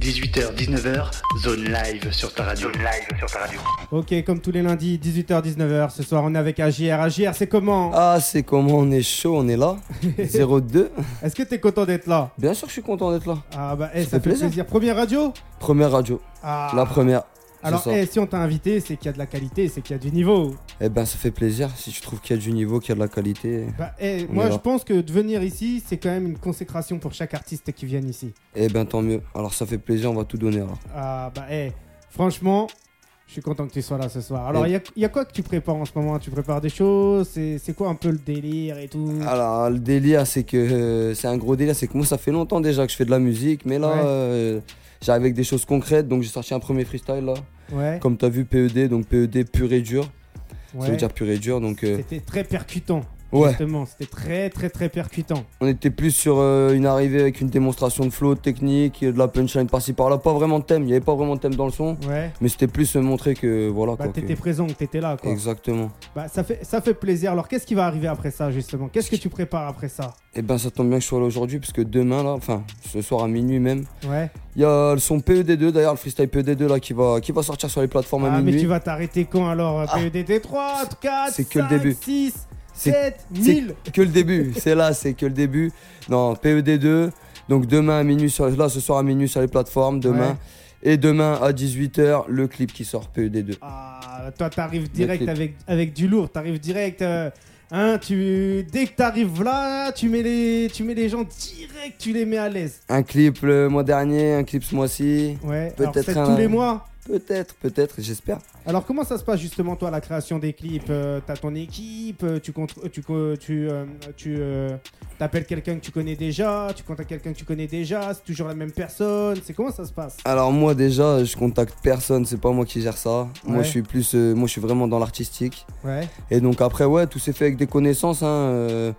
18h, 19h, zone live sur ta radio. Zone live sur ta radio. Ok, comme tous les lundis, 18h, 19h. Ce soir, on est avec AGR. AGR, c'est comment? Ah, c'est comment? On est chaud, on est là. 02. Est-ce que t'es content d'être là? Bien sûr, je suis content d'être là. Ah bah, eh, ça, Ça fait fait plaisir. plaisir. Première radio? Première radio, Ah. la première. Alors, eh, si on t'a invité, c'est qu'il y a de la qualité, c'est qu'il y a du niveau. Eh ben, ça fait plaisir. Si tu trouves qu'il y a du niveau, qu'il y a de la qualité, Bah, eh, moi, je pense que de venir ici, c'est quand même une consécration pour chaque artiste qui vient ici. eh ben, tant mieux. Alors, ça fait plaisir, on va tout donner alors. Ah bah, eh, franchement, je suis content que tu sois là ce soir. Alors, Et- il y a, il y a quoi que tu prépares en ce moment? Tu prépares des choses? C'est c'est quoi un peu le délire et tout? Alors, le délire, c'est que euh, c'est un gros délire. C'est que moi, ça fait longtemps déjà que je fais de la musique, mais là, Ouais. euh, j'arrive avec des choses concrètes. Donc, j'ai sorti un premier freestyle là. Ouais, Comme tu as vu, PED, donc PED pur et dur. Ça veut dire pur et dur. Donc, euh, C'était très percutant. Ouais. Justement, c'était très très très percutant. On était plus sur euh, une arrivée avec une démonstration de flow, de technique, de la punchline par-ci par-là. Pas vraiment de thème, il n'y avait pas vraiment de thème dans le son, Ouais. mais c'était plus montrer que voilà Bah, t'étais que- présent, que t'étais là, quoi. Exactement. Bah, ça fait, ça fait plaisir. Alors, qu'est-ce qui va arriver après ça, justement? Qu'est-ce que tu prépares après ça? Et ben ça tombe bien que je sois là aujourd'hui, parce que demain, là, enfin ce soir à minuit même, Ouais. il y a le son PED2 d'ailleurs, le freestyle PED2 là qui va, qui va sortir sur les plateformes à Ah, mais minuit. tu vas t'arrêter quand alors? Ah. PEDT 3, 4, C'est que le 5, début. 6, C'est 7, c'est 1000 que le début, c'est là, c'est que le début. Non, PED2, donc demain à minuit, sur, là ce soir à minuit sur les plateformes, demain. Ouais. Et demain à 18h, le clip qui sort PED2. Ah, toi, t'arrives direct avec, avec du lourd. T'arrives direct. euh, hein, tu, dès que t'arrives là, tu mets, les, tu mets les gens direct, tu les mets à l'aise. Un clip le mois dernier, un clip ce mois-ci. Ouais, Peut-être un- tous les mois. Peut-être, peut-être, j'espère. Alors comment ça se passe justement toi la création des clips? Euh, T'as ton équipe, euh, tu tu tu euh, tu euh, t'appelles quelqu'un que tu connais déjà, tu contactes quelqu'un que tu connais déjà, c'est toujours la même personne, c'est comment ça se passe? Alors moi déjà, je contacte personne, c'est pas moi qui gère ça. Moi je suis plus, euh, moi je suis vraiment dans l'artistique. Ouais. Et donc après ouais, tout s'est fait avec des connaissances. hein,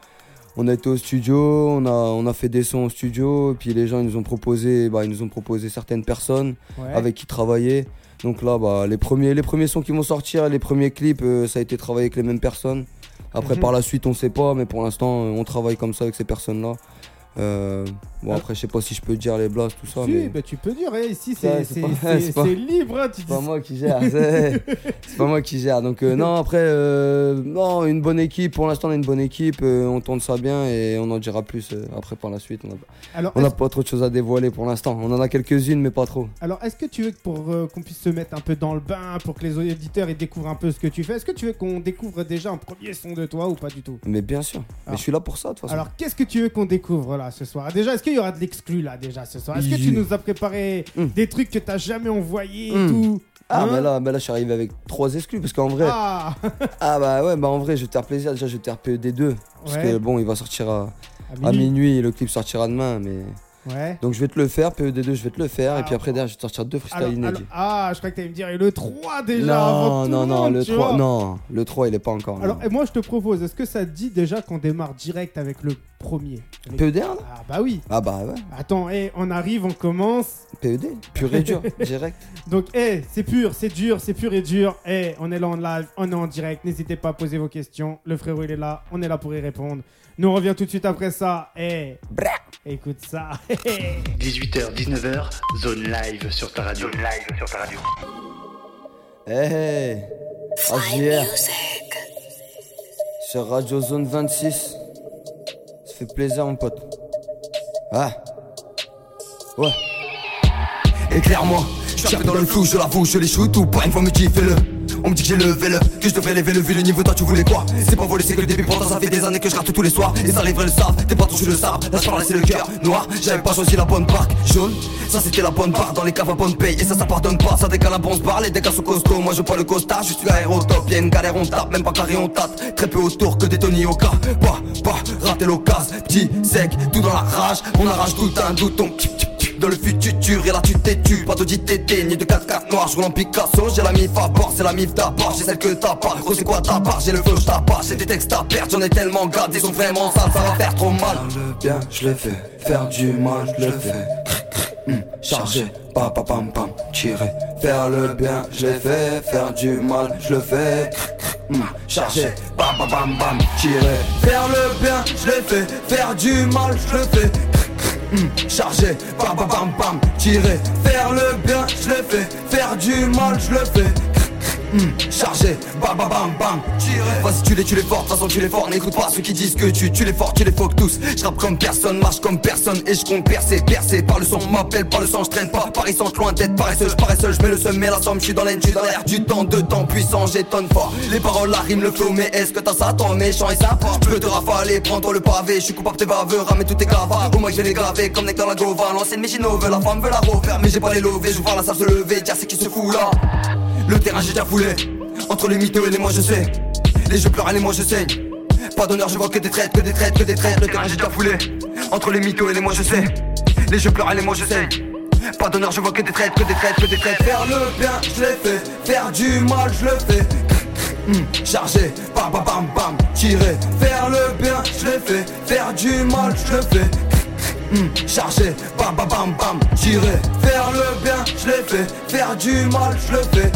on a été au studio, on a, on a fait des sons au studio, et puis les gens ils nous ont proposé, bah, ils nous ont proposé certaines personnes Ouais. avec qui travailler. Donc là, bah, les premiers, les premiers sons qui vont sortir, les premiers clips, euh, ça a été travaillé avec les mêmes personnes. Après, Mhm. par la suite, on sait pas, mais pour l'instant, euh, on travaille comme ça avec ces personnes-là. Euh, bon, Ah. après, je sais pas si je peux dire les blasts, tout ça, Si, mais bah, tu peux dire, eh, ici c'est pas- libre, hein, c'est pas moi qui gère. C'est pas moi qui gère. Donc, euh, non, après, euh, non, une bonne équipe. Pour l'instant, on a une bonne équipe. euh, on tourne ça bien et on en dira plus après par la suite. On a- Alors, On n'a pas trop de choses à dévoiler pour l'instant. On en a quelques-unes, mais pas trop. alors est-ce que tu veux que pour qu'on puisse se mettre un peu dans le bain, pour que les auditeurs ils découvrent un peu ce que tu fais, est-ce que tu veux qu'on découvre déjà un premier son de toi ou pas du tout? Mais bien sûr. Ah. Mais je suis là pour ça, de toute façon. Alors, qu'est-ce que tu veux qu'on découvre là ce soir? Déjà, est-ce qu'il y aura de l'exclu là déjà ce soir Est-ce que tu nous as préparé Mm. des trucs que t'as jamais envoyés et Mm. tout Ah, Hein mais là, mais là, je suis arrivé avec trois exclus parce qu'en vrai, ah. Ah bah ouais, bah en vrai, je vais te faire plaisir. Déjà, je vais te faire PED2 parce Ouais. que bon, il va sortir à, À à minuit. minuit, le clip sortira demain, mais Ouais. donc je vais te le faire, PED2, je vais te le faire, et puis après derrière, je vais te sortir deux freestyles inédits. ah, je crois que t'allais me dire et le 3 déjà non, non, non, monde, le tu 3, vois. non, le 3, il est pas encore. non. Alors, et moi je te propose, est-ce que ça te dit déjà qu'on démarre direct avec le premier? Les- PED1 là? Ah bah oui. Ah bah ouais, Attends, eh, on arrive, on commence. PED, pur et dur, direct. Donc, eh, c'est pur, c'est dur, c'est pur et dur. Eh, on est là en live, on est en direct. N'hésitez pas à poser vos questions. Le frérot, il est là, on est là pour y répondre. Nous, on revient tout de suite après ça. Eh, écoute ça. 18h, 19h, zone live sur ta radio. Zone live sur ta radio. Hey, AGR, sur Radio Zone 26. Ça fait plaisir, mon pote. Ah. Ouais. Éclaire-moi, je suis un peu dans le flou, je l'avoue, je les shoot ou pas, une fois me dit fais-le. On me dit que j'ai levé le, que je devrais lever le vu le niveau, toi tu voulais quoi? C'est pas voler, c'est que le début, pourtant ça fait des années que je rate tous les soirs. Et ça les le savent, t'es pas je le savent. Je parle, c'est le cœur noir, j'avais pas choisi la bonne barque. Jaune, ça c'était la bonne barre dans les caves à bonne paye. Et ça, ça pardonne pas, ça décale à bon se barre, les dégâts sont costauds. Moi je pas le costard, je suis aérotop, y'a une galère, on tape, même pas carré, on tâte. Très peu autour que des Tony au cas. Pas, pas, rater l'occasion, petit, sec, tout dans la rage. On arrache tout un douton. Dans le futur et là tu t'es Pas d'audit TT ni de 4x4 noir Je roule en Picasso J'ai la mif à bord C'est la mif d'abord J'ai celle que t'as pas Gros c'est quoi ta part? J'ai le feu je tabasse J'ai des textes à perdre J'en ai tellement gardé Ils sont vraiment sales Ça va faire trop mal Le bien, je le fais. Faire du mal, je le fais. Hum, Chargé, pa pa pam pam, tiré. Faire le bien, je l'ai fait. Faire du mal, je le fais. Hum, Chargé, bam bam bam bam, tiré. Faire le bien, je l'ai fait. Faire du mal, je le fais. Hum, chargé, bam bam bam bam, tirer, faire le bien, je le fais, faire du mal, je le fais. Hum, chargé, bam bam bam bam, tiré. Vas-y, tu les, tu les fort, de toute façon tu les fort. N'écoute pas ceux qui disent que tu, tu les fort, tu les foques tous. Je comme personne, marche comme personne et je compte percer, percer. Par le son, m'appelle par le sang, je traîne pas. Paris sans loin d'être paresseux, je parais seul, je mets le mais la somme, je suis dans l'aine, je dans l'air du temps, de temps puissant, j'étonne fort. Les paroles, la rime, le flow, mais est-ce que t'as ça, toi, méchant et sympa? Je peux te rafaler, prends-toi le pavé, je suis coupable, t'es baveux, ramène tous tes clavats. Au moins je vais les graver comme dans la gova. L'ancienne Mégino veut la femme, veut la refaire, mais j'ai pas les lovés, je vois la salle se lever, dire c'est qui se fout là. Le terrain, j'ai déjà foulé. Entre les mythos et les moi je sais. Les jeux pleurent et les moi je saigne. Pas d'honneur je vois que des traites, que des traites, que des traites. Le terrain j'ai déjà foulé. Entre les mythos et les moi je sais. Les jeux pleurent et les moi je saigne. Pas d'honneur je vois que des traites, que des traites, que des traites. Faire le bien je l'ai fait. Faire du mal je le fais. Hum, chargé, bam bam bam bam, tirer, faire le bien, je l'ai fait, faire du mal, je le fais. Hum, chargé, bam bam bam bam, tirer, faire le bien, je l'ai fait, faire du mal, je le fais.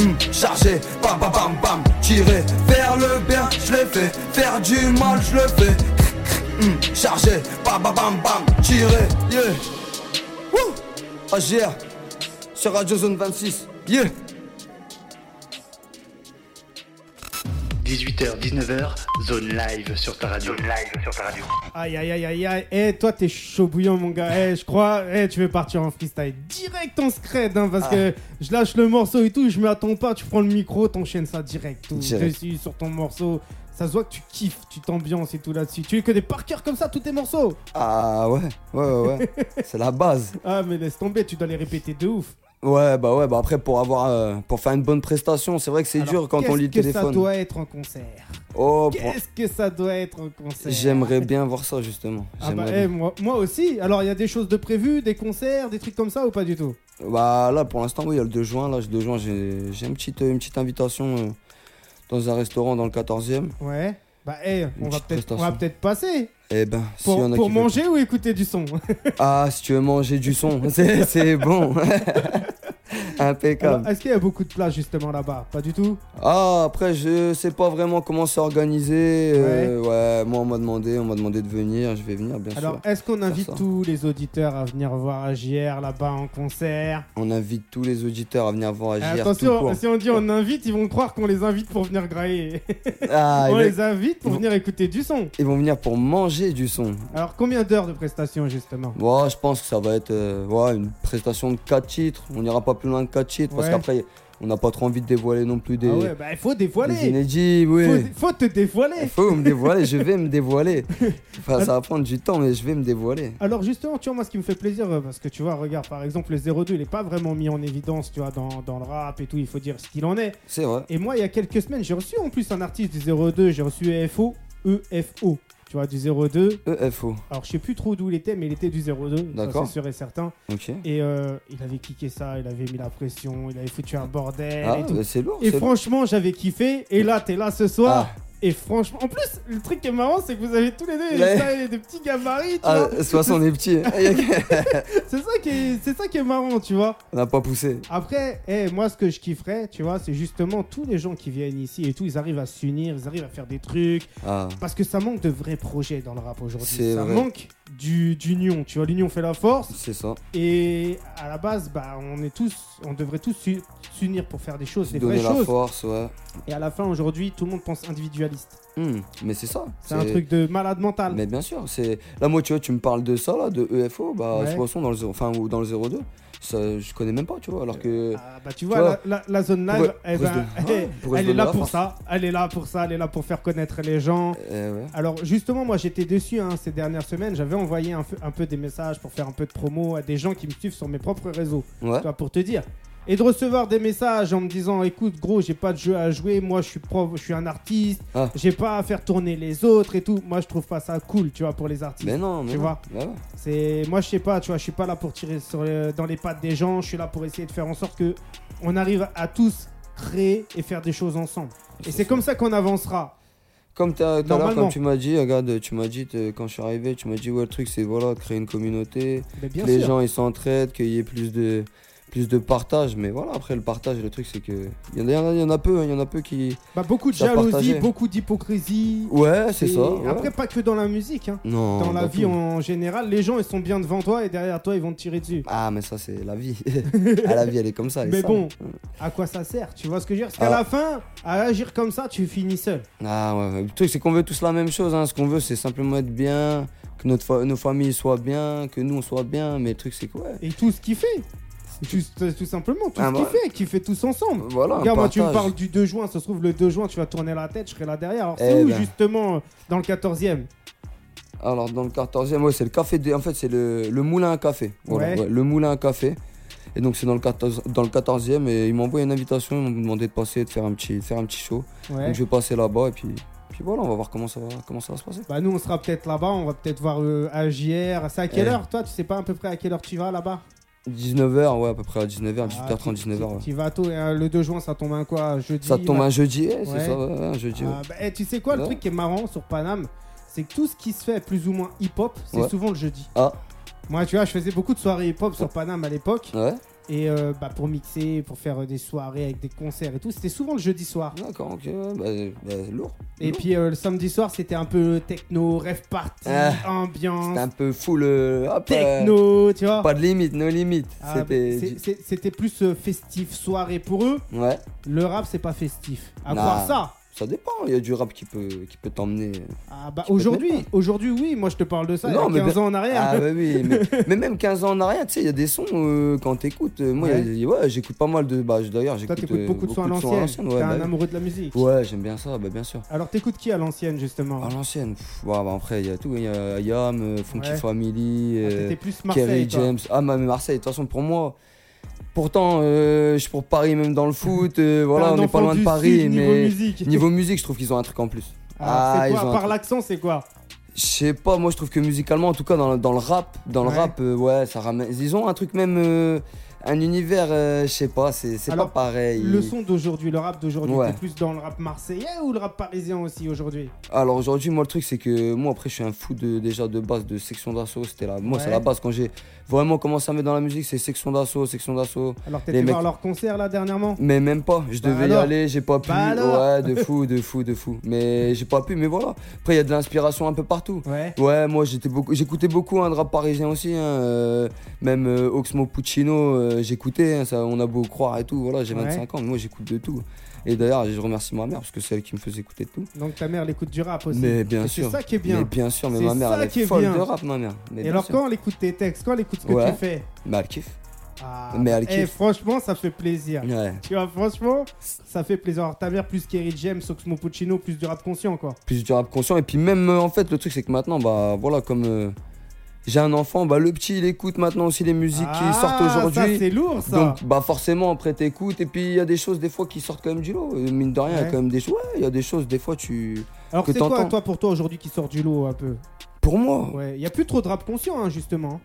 Hum, chargé, bam bam bam bam, tirer, faire le bien, je l'ai fait, faire du mal, je le fais. Hum, chargé, bam bam bam bam, tirer, yeah. Wouh, AGR, sur Radio Zone 26, yeah. 18h, 19h, zone live sur ta radio. Zone live sur ta radio. Aïe aïe aïe aïe aïe. Eh, toi, t'es chaud bouillant, mon gars. Eh, je crois, eh, tu veux partir en freestyle direct en scred, hein, parce que je lâche le morceau et tout, je m'attends pas, tu prends le micro, t'enchaînes ça direct, tout Direct. dessus sur ton morceau. Ça se voit que tu kiffes, tu t'ambiances et tout là-dessus. Tu es que des par cœur comme ça, tous tes morceaux. Ah ouais, ouais, ouais, ouais. c'est la base. Ah, mais laisse tomber, tu dois les répéter de ouf. Ouais, bah ouais, bah après pour avoir, euh, pour faire une bonne prestation, c'est vrai que c'est dur quand on lit le Qu'est-ce que ça téléphone. doit être en concert Oh, pour- Qu'est-ce que ça doit être en concert j'aimerais bien voir ça justement. Ah bah, eh, moi, moi aussi. Alors, il y a des choses de prévues, des concerts, des trucs comme ça ou pas du tout Bah là pour l'instant, oui, il y a le 2 juin. Là, le 2 juin, j'ai j'ai une petite, une petite invitation euh, dans un restaurant dans le 14e. Ouais. Bah, eh, on va peut-être on va prestation. peut-être passer. Eh ben, si Pour, y en a pour qui veulent- manger ou écouter du son? Ah, si tu veux manger du son, c'est c'est bon. Impeccable. Alors, Est-ce qu'il y a beaucoup de places justement là-bas? Pas du tout? Ah, après, je sais pas vraiment comment c'est organisé. euh, ouais. moi, on m'a demandé, on m'a demandé de venir. Je vais venir, bien Alors, sûr. est-ce qu'on invite tous les auditeurs à venir voir AJR là-bas en concert? On invite tous les auditeurs à venir voir Agir. tout Attention, si on dit on invite, ils vont croire qu'on les invite pour venir grailler. Ah, on les invite pour vont- venir écouter du son. ils vont venir pour manger du son. Alors, combien d'heures de prestation justement? Ouais, je pense que ça va être euh, ouais, une prestation de 4 titres. On n'ira pas plus loin de 4 titres parce Ouais. qu'après, on n'a pas trop envie de dévoiler non plus des, Ah ouais, bah il faut des dévoiler. inédits. Oui. Faut, faut te dévoiler. Il faut me dévoiler, je vais me dévoiler. Enfin, ça va prendre du temps, mais je vais me dévoiler. Alors justement, tu vois, moi ce qui me fait plaisir, euh, parce que tu vois, regarde, par exemple, le 02, il est pas vraiment mis en évidence, tu vois, dans, dans le rap et tout, il faut dire ce qu'il en est. C'est vrai. Et moi, il y a quelques semaines, j'ai reçu en plus un artiste du 02, j'ai reçu EFO, EFO, tu vois, du 02. EFO. Alors je sais plus trop d'où il était, mais il était du 02, ça D'accord. c'est sûr et certain. Ok. Et euh, il avait kické ça, il avait mis la pression, il avait foutu un bordel Ah, et tout. bah, c'est lourd. Et franchement, j'avais kiffé. Et là, t'es là ce soir. Ah. Et franchement, en plus, le truc qui est marrant, c'est que vous avez tous les deux Ouais. des, petits gabarits, tu Ah, vois. soit on est petit. C'est ça qui est, c'est ça qui est marrant, tu vois. on n'a pas poussé. Après, eh, moi, ce que je kifferais, tu vois, c'est justement tous les gens qui viennent ici et tout, ils arrivent à s'unir, ils arrivent à faire des trucs. Ah, Parce que ça manque de vrais projets dans le rap aujourd'hui. Ça vrai. manque du- d'union, tu vois. L'union fait la force. c'est ça. Et à la base, bah, on est tous, on devrait tous su- s'unir pour faire des choses, des Donner vraies la choses. force, ouais. Et à la fin, aujourd'hui, tout le monde pense individualiste. Hmm, mais c'est ça. C'est un truc de malade mental. Mais bien sûr, c'est. Là, moi, tu vois, tu me parles de ça, là, de EFO, bah, Ouais. de toute façon, dans le, zéro- enfin, ou dans le 02, ça, je connais même pas, tu vois, alors que. Ah, bah, tu vois, Tu vois, la, la- la zone live, pourrait- eh ben, elle est là pour ça. Elle est là pour ça. Elle est là pour faire connaître les gens. Eh ouais. Alors justement, moi j'étais déçu hein, ces dernières semaines. J'avais envoyé un, peu- un peu des messages pour faire un peu de promo à des gens qui me suivent sur mes propres réseaux. Ouais. Tu vois, pour te dire. Et de recevoir des messages en me disant écoute gros j'ai pas de jeu à jouer moi je suis prof je suis un artiste Ah. j'ai pas à faire tourner les autres et tout. Moi je trouve pas ça cool tu vois pour les artistes. Mais non, mais Tu non. vois. Bah c'est moi je sais pas tu vois je suis pas là pour tirer sur dans les pattes des gens. Je suis là pour essayer de faire en sorte que on arrive à tous créer et faire des choses ensemble. Et c'est comme ça qu'on avancera. Comme comme tu m'as dit, regarde, tu m'as dit quand je suis arrivé, tu m'as dit ouais le truc c'est voilà de créer une communauté, que les sûr. gens ils s'entraident, qu'il y ait plus de plus de partage. Mais voilà, après le partage, le truc c'est que il y, en a- il y en peu, hein, il y en a peu qui. Bah, beaucoup de jalousie, beaucoup d'hypocrisie. Ouais, c'est ça. ouais. Après, pas que dans la musique, hein. non, dans la vie tout. en général, les gens ils sont bien devant toi et derrière toi ils vont te tirer dessus. Ah, mais ça c'est la vie. Ah, la vie, elle est comme ça. elle Mais sale. bon, à quoi ça sert Tu vois ce que je veux dire? Parce qu'à Ah. la fin, à agir comme ça, tu finis seul. Ah ouais, ouais. le truc c'est qu'on veut tous la même chose. hein. Ce qu'on veut c'est simplement être bien, que notre fa- nos familles soient bien, que nous on soit bien. Mais le truc c'est quoi Et tout ce qu'il fait. Juste, tout simplement, tout Ah, ce qu'il bah. fait, qu'il fait tous ensemble. Voilà. Regarde, moi, tu me parles du 2 juin, ça se trouve, le 2 juin, tu vas tourner la tête, je serai là derrière. Alors, c'est Eh où, ben. justement, dans le 14e Alors dans le 14e, ouais, c'est le café. des- En fait, c'est le, le moulin à café. Voilà, Ouais. ouais, le moulin à café. Et donc c'est dans le 14 dans le 14e et ils m'ont envoyé une invitation, ils m'ont demandé de passer, de faire un petit, de faire un petit show. Ouais. Donc je vais passer là-bas et puis, puis voilà, on va voir comment ça va, comment ça va se passer. Bah, nous, on sera peut-être là-bas, on va peut-être voir euh, AJR. C'est à quelle Eh. heure, toi? Tu sais pas à peu près à quelle heure tu vas là-bas? 19h, ouais, à peu près à 19h, Ah, 18h30, tu- 19h. tu- ouais. Tu vas tôt, euh, le 2 juin, ça tombe un quoi Jeudi Ça tombe un jeudi, eh, Ouais. c'est ça, ouais, un jeudi. Ah, bah, eh, tu sais quoi, le truc qui est marrant sur Paname, c'est que tout ce qui se fait plus ou moins hip-hop, c'est souvent le jeudi. Ah, Moi, tu vois, je faisais beaucoup de soirées hip-hop sur Paname à l'époque. ouais, Et euh, bah, pour mixer, pour faire euh, des soirées avec des concerts et tout, c'était souvent le jeudi soir. d'accord, ok, bah, bah, lourd. Et lourd. puis euh, le samedi soir, c'était un peu techno, rêve party, Ah, ambiance, C'était un peu full, euh, hop, techno, tu vois. pas de limite, no limite. Ah, C'était. plus festif, soirée pour eux. Ouais, Le rap, c'est pas festif. À Nah. croire ça. Ça dépend, il y a du rap qui peut, qui peut t'emmener. Ah, bah, aujourd'hui, aujourd'hui, oui, moi je te parle de ça Non, il y mais a 15 bien- ans en arrière. Ah bah oui, mais, mais même 15 ans en arrière, tu sais, il y a des sons euh, quand t'écoutes. euh, moi, ouais, j'écoute pas mal de. Bah, d'ailleurs, j'écoute euh, beaucoup de sons à l'ancienne. ouais, T'es bah un oui. amoureux de la musique. Ouais, j'aime bien ça, bah bien sûr. Alors, t'écoutes qui à l'ancienne, justement? À l'ancienne, ouais, bah, après, il y a tout. Il y a Yam, euh, Funky Ouais. Family, Ah, euh, plus Kerry. James. Ah, mais Marseille, de toute façon, pour moi. Pourtant, euh, je suis pour Paris, même dans le foot. euh, voilà, on n'est pas loin de Paris, Sud, niveau mais. musique. Niveau musique, je trouve qu'ils ont un truc en plus. Ah, c'est ils quoi ont Par l'accent, c'est quoi Je sais pas, moi je trouve que musicalement, en tout cas dans, le- dans le rap, dans Ouais. le rap, euh, ouais, ça ramène. Ils ont un truc même, euh, un univers, euh, je sais pas, c'est c'est pas Alors, pareil. Le son d'aujourd'hui, le rap d'aujourd'hui, Ouais. t'es plus dans le rap marseillais ou le rap parisien aussi aujourd'hui? Alors aujourd'hui, moi le truc c'est que moi après je suis un fou de, déjà de base de section d'assaut. C'était là, moi Ouais. c'est la base quand j'ai vraiment commencé à mettre dans la musique, c'est section d'assaut, section d'assaut. Alors, Les mecs- voir leur concert là dernièrement? Mais même pas, je Bah devais alors y aller, j'ai pas pu. Bah alors ouais, de fou, de fou, de fou. Mais j'ai pas pu, mais voilà. Après il y a de l'inspiration un peu partout. Ouais. Ouais, moi j'étais beaucoup, j'écoutais beaucoup un de rap parisien aussi, hein, euh, même euh, Oxmo Puccino, euh, j'écoutais, hein, ça, on a beau croire et tout, voilà, j'ai Ouais. 25 ans, mais moi j'écoute de tout. Et d'ailleurs, je remercie ma mère parce que c'est elle qui me faisait écouter de tout. Donc, ta mère, elle écoute du rap aussi. Mais bien Et sûr. C'est ça qui est bien. Mais bien sûr, mais ma mère elle est est folle bien. de rap, ma mère. Mais Et alors, sûr. quand elle écoute tes textes, quand elle écoute ce que Ouais. tu fais? Mais elle kiffe. ah, Mais elle eh, kiffe. franchement, ça fait plaisir. Ouais. Tu vois, franchement, ça fait plaisir. Alors, ta mère, plus Kerry James, Oxmo Puccino, plus du rap conscient, quoi. Plus du rap conscient. Et puis même, euh, en fait, le truc c'est que maintenant, bah voilà, comme euh, j'ai un enfant, bah le petit il écoute maintenant aussi les musiques ah, qui sortent Ça, aujourd'hui. c'est lourd, ça. Donc bah forcément après t'écoutes et puis il y a des choses des fois qui sortent quand même du lot. Euh, Mine de rien, il y a quand même des choses. Ouais, il y a des choses des fois tu. Alors, que c'est quoi, toi, pour toi, aujourd'hui, qui sort du lot un peu? Pour moi. Ouais, il y a plus trop de rap conscient, hein, justement,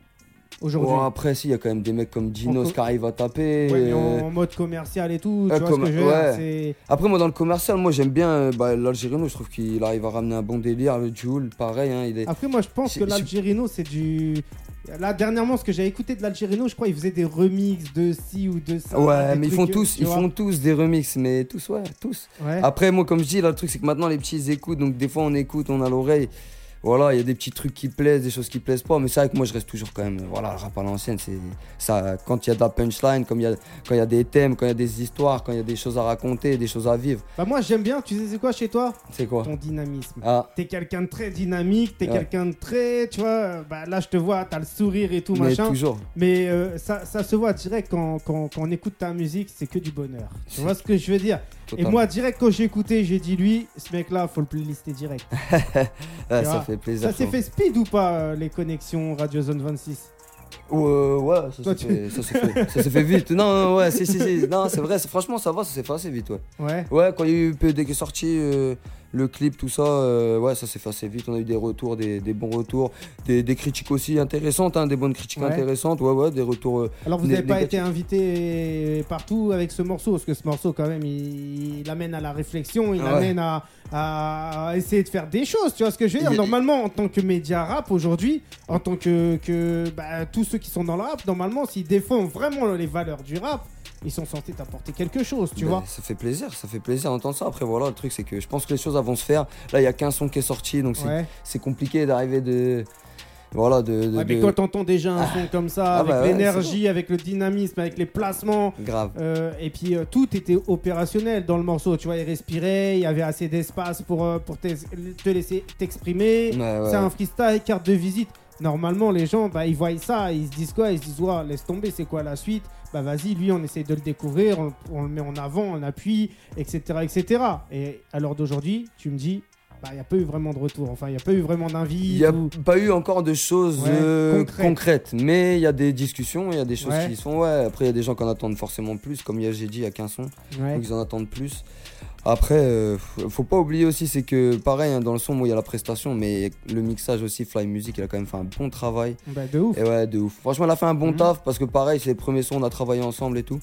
aujourd'hui. Ouais, après si il y a quand même des mecs comme Dinos co- qui arrivent à taper. Ouais, mais euh, en, en mode commercial et tout, euh, tu vois comme- ce que je veux dire Après moi dans le commercial, moi j'aime bien euh, bah, l'Algérino, je trouve qu'il arrive à ramener un bon délire. Le Joule, pareil, hein, il est. Après, moi, je pense que l'Algérino, c'est du... Là, dernièrement, ce que j'ai écouté de l'Algérino, je crois ils faisaient des remixes de ci ou de ça. Ouais, mais ils font tous, ils vois. font tous des remixes, mais tous, ouais, tous. Ouais. Après, moi, comme je dis, là, le truc, c'est que maintenant, les petits, ils écoutent. Donc, des fois, on écoute, on a l'oreille. Voilà, il y a des petits trucs qui plaisent, des choses qui plaisent pas. Mais c'est vrai que moi, je reste toujours quand même. Voilà, le rap à l'ancienne, c'est ça. Quand il y a de la punchline, comme il y a, quand il y a des thèmes, quand il y a des histoires, quand il y a des choses à raconter, des choses à vivre. Bah, moi, j'aime bien, tu sais, c'est quoi chez toi? C'est quoi? Ton dynamisme. Ah, T'es quelqu'un de très dynamique, t'es Ouais. quelqu'un de très, tu vois, bah là je te vois, t'as le sourire et tout mais machin. toujours. Mais euh, ça, ça se voit direct quand, quand, quand on écoute ta musique, c'est que du bonheur. Tu vois ce que je veux dire? Et moi, direct quand j'ai écouté, j'ai dit lui, ce mec-là, faut le playlister direct. Tu ça vois, fait plaisir. Ça s'est fait speed ou pas euh, les connexions Radio Zone 26 Ouais, ouais, ça s'est fait, ça fait, ça fait vite. Non, non, ouais, si, si, si. Non, c'est vrai, franchement, ça va, ça s'est fait assez vite, ouais. Ouais. Ouais, quand il y a eu PED qui est sorti, euh, le clip, tout ça, euh, ouais, ça s'est fait assez vite. On a eu des retours, des, des bons retours, des, des critiques aussi intéressantes, hein, des bonnes critiques Ouais. intéressantes, ouais, ouais, des retours. euh, Alors vous n'avez pas été invité partout avec ce morceau, parce que ce morceau quand même il, il amène à la réflexion, il Ouais. amène à, à essayer de faire des choses, tu vois ce que je veux dire? Normalement en tant que média rap aujourd'hui, en tant que, que bah, tous ceux qui sont dans le rap, normalement s'ils défendent vraiment les valeurs du rap, ils sont censés t'apporter quelque chose, tu Ben, vois? Ça fait plaisir, ça fait plaisir d'entendre ça. Après, voilà, le truc, c'est que je pense que les choses elles vont se faire. Là, il y a qu'un son qui est sorti, donc Ouais. c'est compliqué d'arriver de. Voilà, de. de- Ouais, mais de- quand t'entends déjà un son comme ça, Ah avec bah ouais, l'énergie, avec le dynamisme, avec les placements, Grave. Euh, et puis euh, tout était opérationnel dans le morceau. Tu vois, il respirait, il y avait assez d'espace pour, euh, pour te laisser t'exprimer. Ouais. C'est un freestyle, carte de visite. Normalement, les gens, bah, ils voient ça, ils se disent quoi Ils se disent, ouais, laisse tomber, c'est quoi la suite? Bah vas-y, lui, on essaie de le découvrir, on, on le met en avant, on appuie, etc. etc. Et à l'heure d'aujourd'hui, tu me dis, bah, il n'y a pas eu vraiment de retour. Enfin, il n'y a pas eu vraiment Il d'invite. n'y a ou- pas eu encore de choses Ouais, euh, concrètes. concrètes. mais il y a des discussions, il y a des choses Ouais. qui sont. Ouais, après, il y a des gens qui en attendent forcément plus. Comme j'ai dit, il y a qu'un son, Ouais. donc ils en attendent plus. Après, euh, faut faut pas oublier aussi, c'est que pareil, hein, dans le son, il y a la prestation, mais le mixage aussi, Fly Music, il a quand même fait un bon travail. Bah, de ouf. Et ouais, de ouf. Franchement, elle a fait un bon Mhm. taf parce que pareil, c'est les premiers sons, on a travaillé ensemble et tout.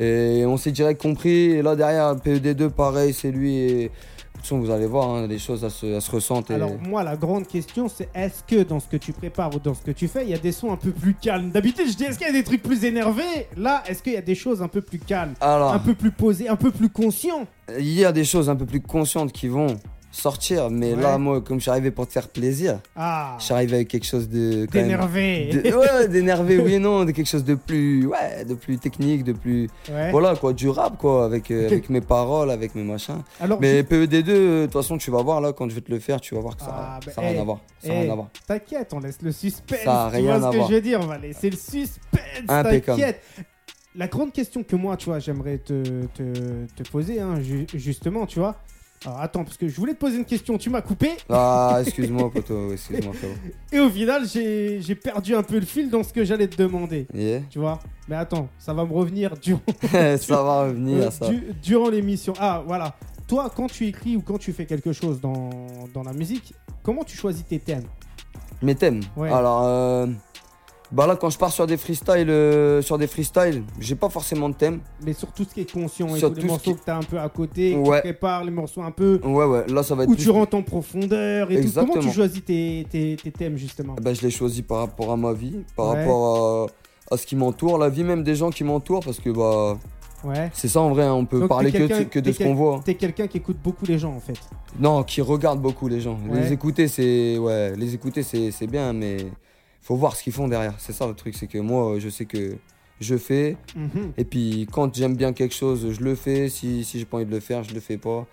Et on s'est direct compris. Et là, derrière, PED2, pareil, c'est lui. Et... Vous allez voir, hein, les choses, elles se, se ressentent. et- Alors moi la grande question c'est est-ce que dans ce que tu prépares ou dans ce que tu fais il y a des sons un peu plus calmes? D'habitude je dis est-ce qu'il y a des trucs plus énervés? Là est-ce qu'il y a des choses un peu plus calmes? Alors, Un peu plus posées, un peu plus conscients? Il y a des choses un peu plus conscientes qui vont sortir. Mais Ouais. là, moi, comme je suis arrivé pour te faire plaisir, Ah je suis arrivé avec quelque chose de. D'énervé de- Ouais, d'énervé, oui et non, de quelque chose de plus. Ouais, de plus technique, de plus. Ouais. Voilà, quoi, du rap, quoi, avec, euh, avec mes paroles, avec mes machins. Alors Mais PED2, euh, de toute façon, tu vas voir là, quand je vais te le faire, tu vas voir que ça Ah, ça bah, n'a rien à voir. Ça n'a eh, rien à voir. T'inquiète, on laisse le suspense. Ça a tu rien vois à ce que je veux dire On va laisser le suspense. T'inquiète. La grande question que moi, tu vois, j'aimerais te, te, te poser, hein, ju- justement, tu vois. Alors attends, parce que je voulais te poser une question, tu m'as coupé, Ah, excuse-moi, poteau, excuse-moi, frérot. et au final, j'ai perdu un peu le fil dans ce que j'allais te demander. Yeah. Tu vois Mais attends, ça va me revenir durant, ça va revenir, euh, ça. du- durant l'émission. Ah, voilà. Toi, quand tu écris ou quand tu fais quelque chose dans, dans la musique, comment tu choisis tes thèmes? Mes thèmes? Ouais. Alors, euh, bah là, quand je pars sur des freestyles, euh, sur des freestyles, j'ai pas forcément de thème. Mais sur tout ce qui est conscient et Sur tous les morceaux qui- que tu as un peu à côté, que Ouais. tu prépares, les morceaux un peu Ouais, ouais, là, ça va être. où plus- tu rentres en profondeur et tout. Comment tu choisis tes, tes, tes thèmes justement Bah, je l'ai choisi par rapport à ma vie, par Ouais. rapport à, à ce qui m'entoure, la vie même des gens qui m'entourent, parce que bah, Ouais. c'est ça en vrai, hein, on peut Donc, parler que, de ce qu'on voit. T'es quelqu'un qui écoute beaucoup les gens en fait. Non, qui regarde beaucoup les gens. Ouais. Les écouter, c'est ouais, les écouter, c'est bien, mais faut voir ce qu'ils font derrière. C'est ça le truc, c'est que moi, je sais que je fais, Mhm, et puis quand j'aime bien quelque chose, je le fais. Si si j'ai pas envie de le faire, je le fais pas.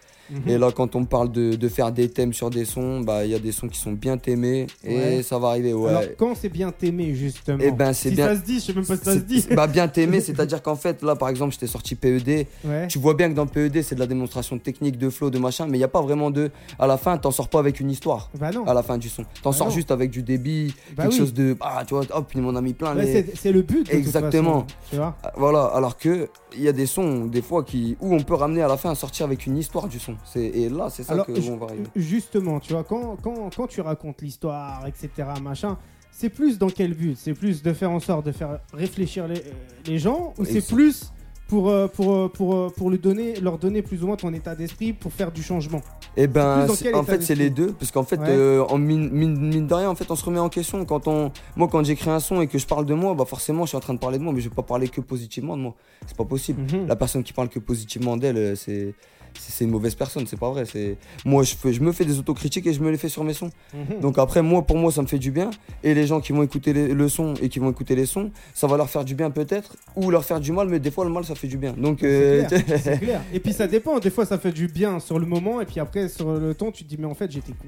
Et là, quand on parle de, de faire des thèmes sur des sons, bah il y a des sons qui sont bien aimés, et Ouais. ça va arriver. Ouais. Alors quand c'est bien t'aimer justement Eh ben, c'est si bien- ça se dit, je sais même pas si ça se dit. Bah bien t'aimer, c'est-à-dire qu'en fait, là par exemple, j'étais sorti PED. Ouais. Tu vois bien que dans PED, c'est de la démonstration technique, de flow, de machin, mais il n'y a pas vraiment de. À la fin, t'en sors pas avec une histoire. Bah non. À la fin du son. T'en Bah sors non. juste avec du débit, Bah quelque oui. chose de. Ah, tu vois, hop, il m'en a mis plein Ouais, les. c'est- le but. de toute Exactement. façon, tu vois. Ah, Voilà, alors que il y a des sons, des fois, qui, où on peut ramener à la fin à sortir avec une histoire du son. Et là, c'est ça Alors, que ju- on va arriver. justement, tu vois, quand, quand, quand tu racontes l'histoire, etc., machin, c'est plus dans quel but? C'est plus de faire en sorte de faire réfléchir les, les gens ou c'est plus pour, euh, pour, euh, pour, euh, pour lui donner, leur donner plus ou moins ton état d'esprit pour faire du changement? Et ben, en fait, c'est les deux, parce qu'en fait, Ouais. euh, en mine, mine, mine de rien, en fait, on se remet en question. Quand on, moi, quand j'écris un son et que je parle de moi, bah forcément, je suis en train de parler de moi, mais je vais pas parler que positivement de moi. C'est pas possible. Mhm. La personne qui parle que positivement d'elle, c'est c'est une mauvaise personne, c'est pas vrai. C'est moi, je, fais, je me fais des autocritiques et je me les fais sur mes sons. Mhm. Donc après, moi, pour moi, ça me fait du bien. Et les gens qui vont écouter les- le son et qui vont écouter les sons, ça va leur faire du bien peut-être, ou leur faire du mal, mais des fois, le mal, ça fait du bien. Donc, euh, C'est clair, clair. Et puis ça dépend. Des fois, ça fait du bien sur le moment, et puis après, sur le ton, tu te dis, mais en fait, j'étais con.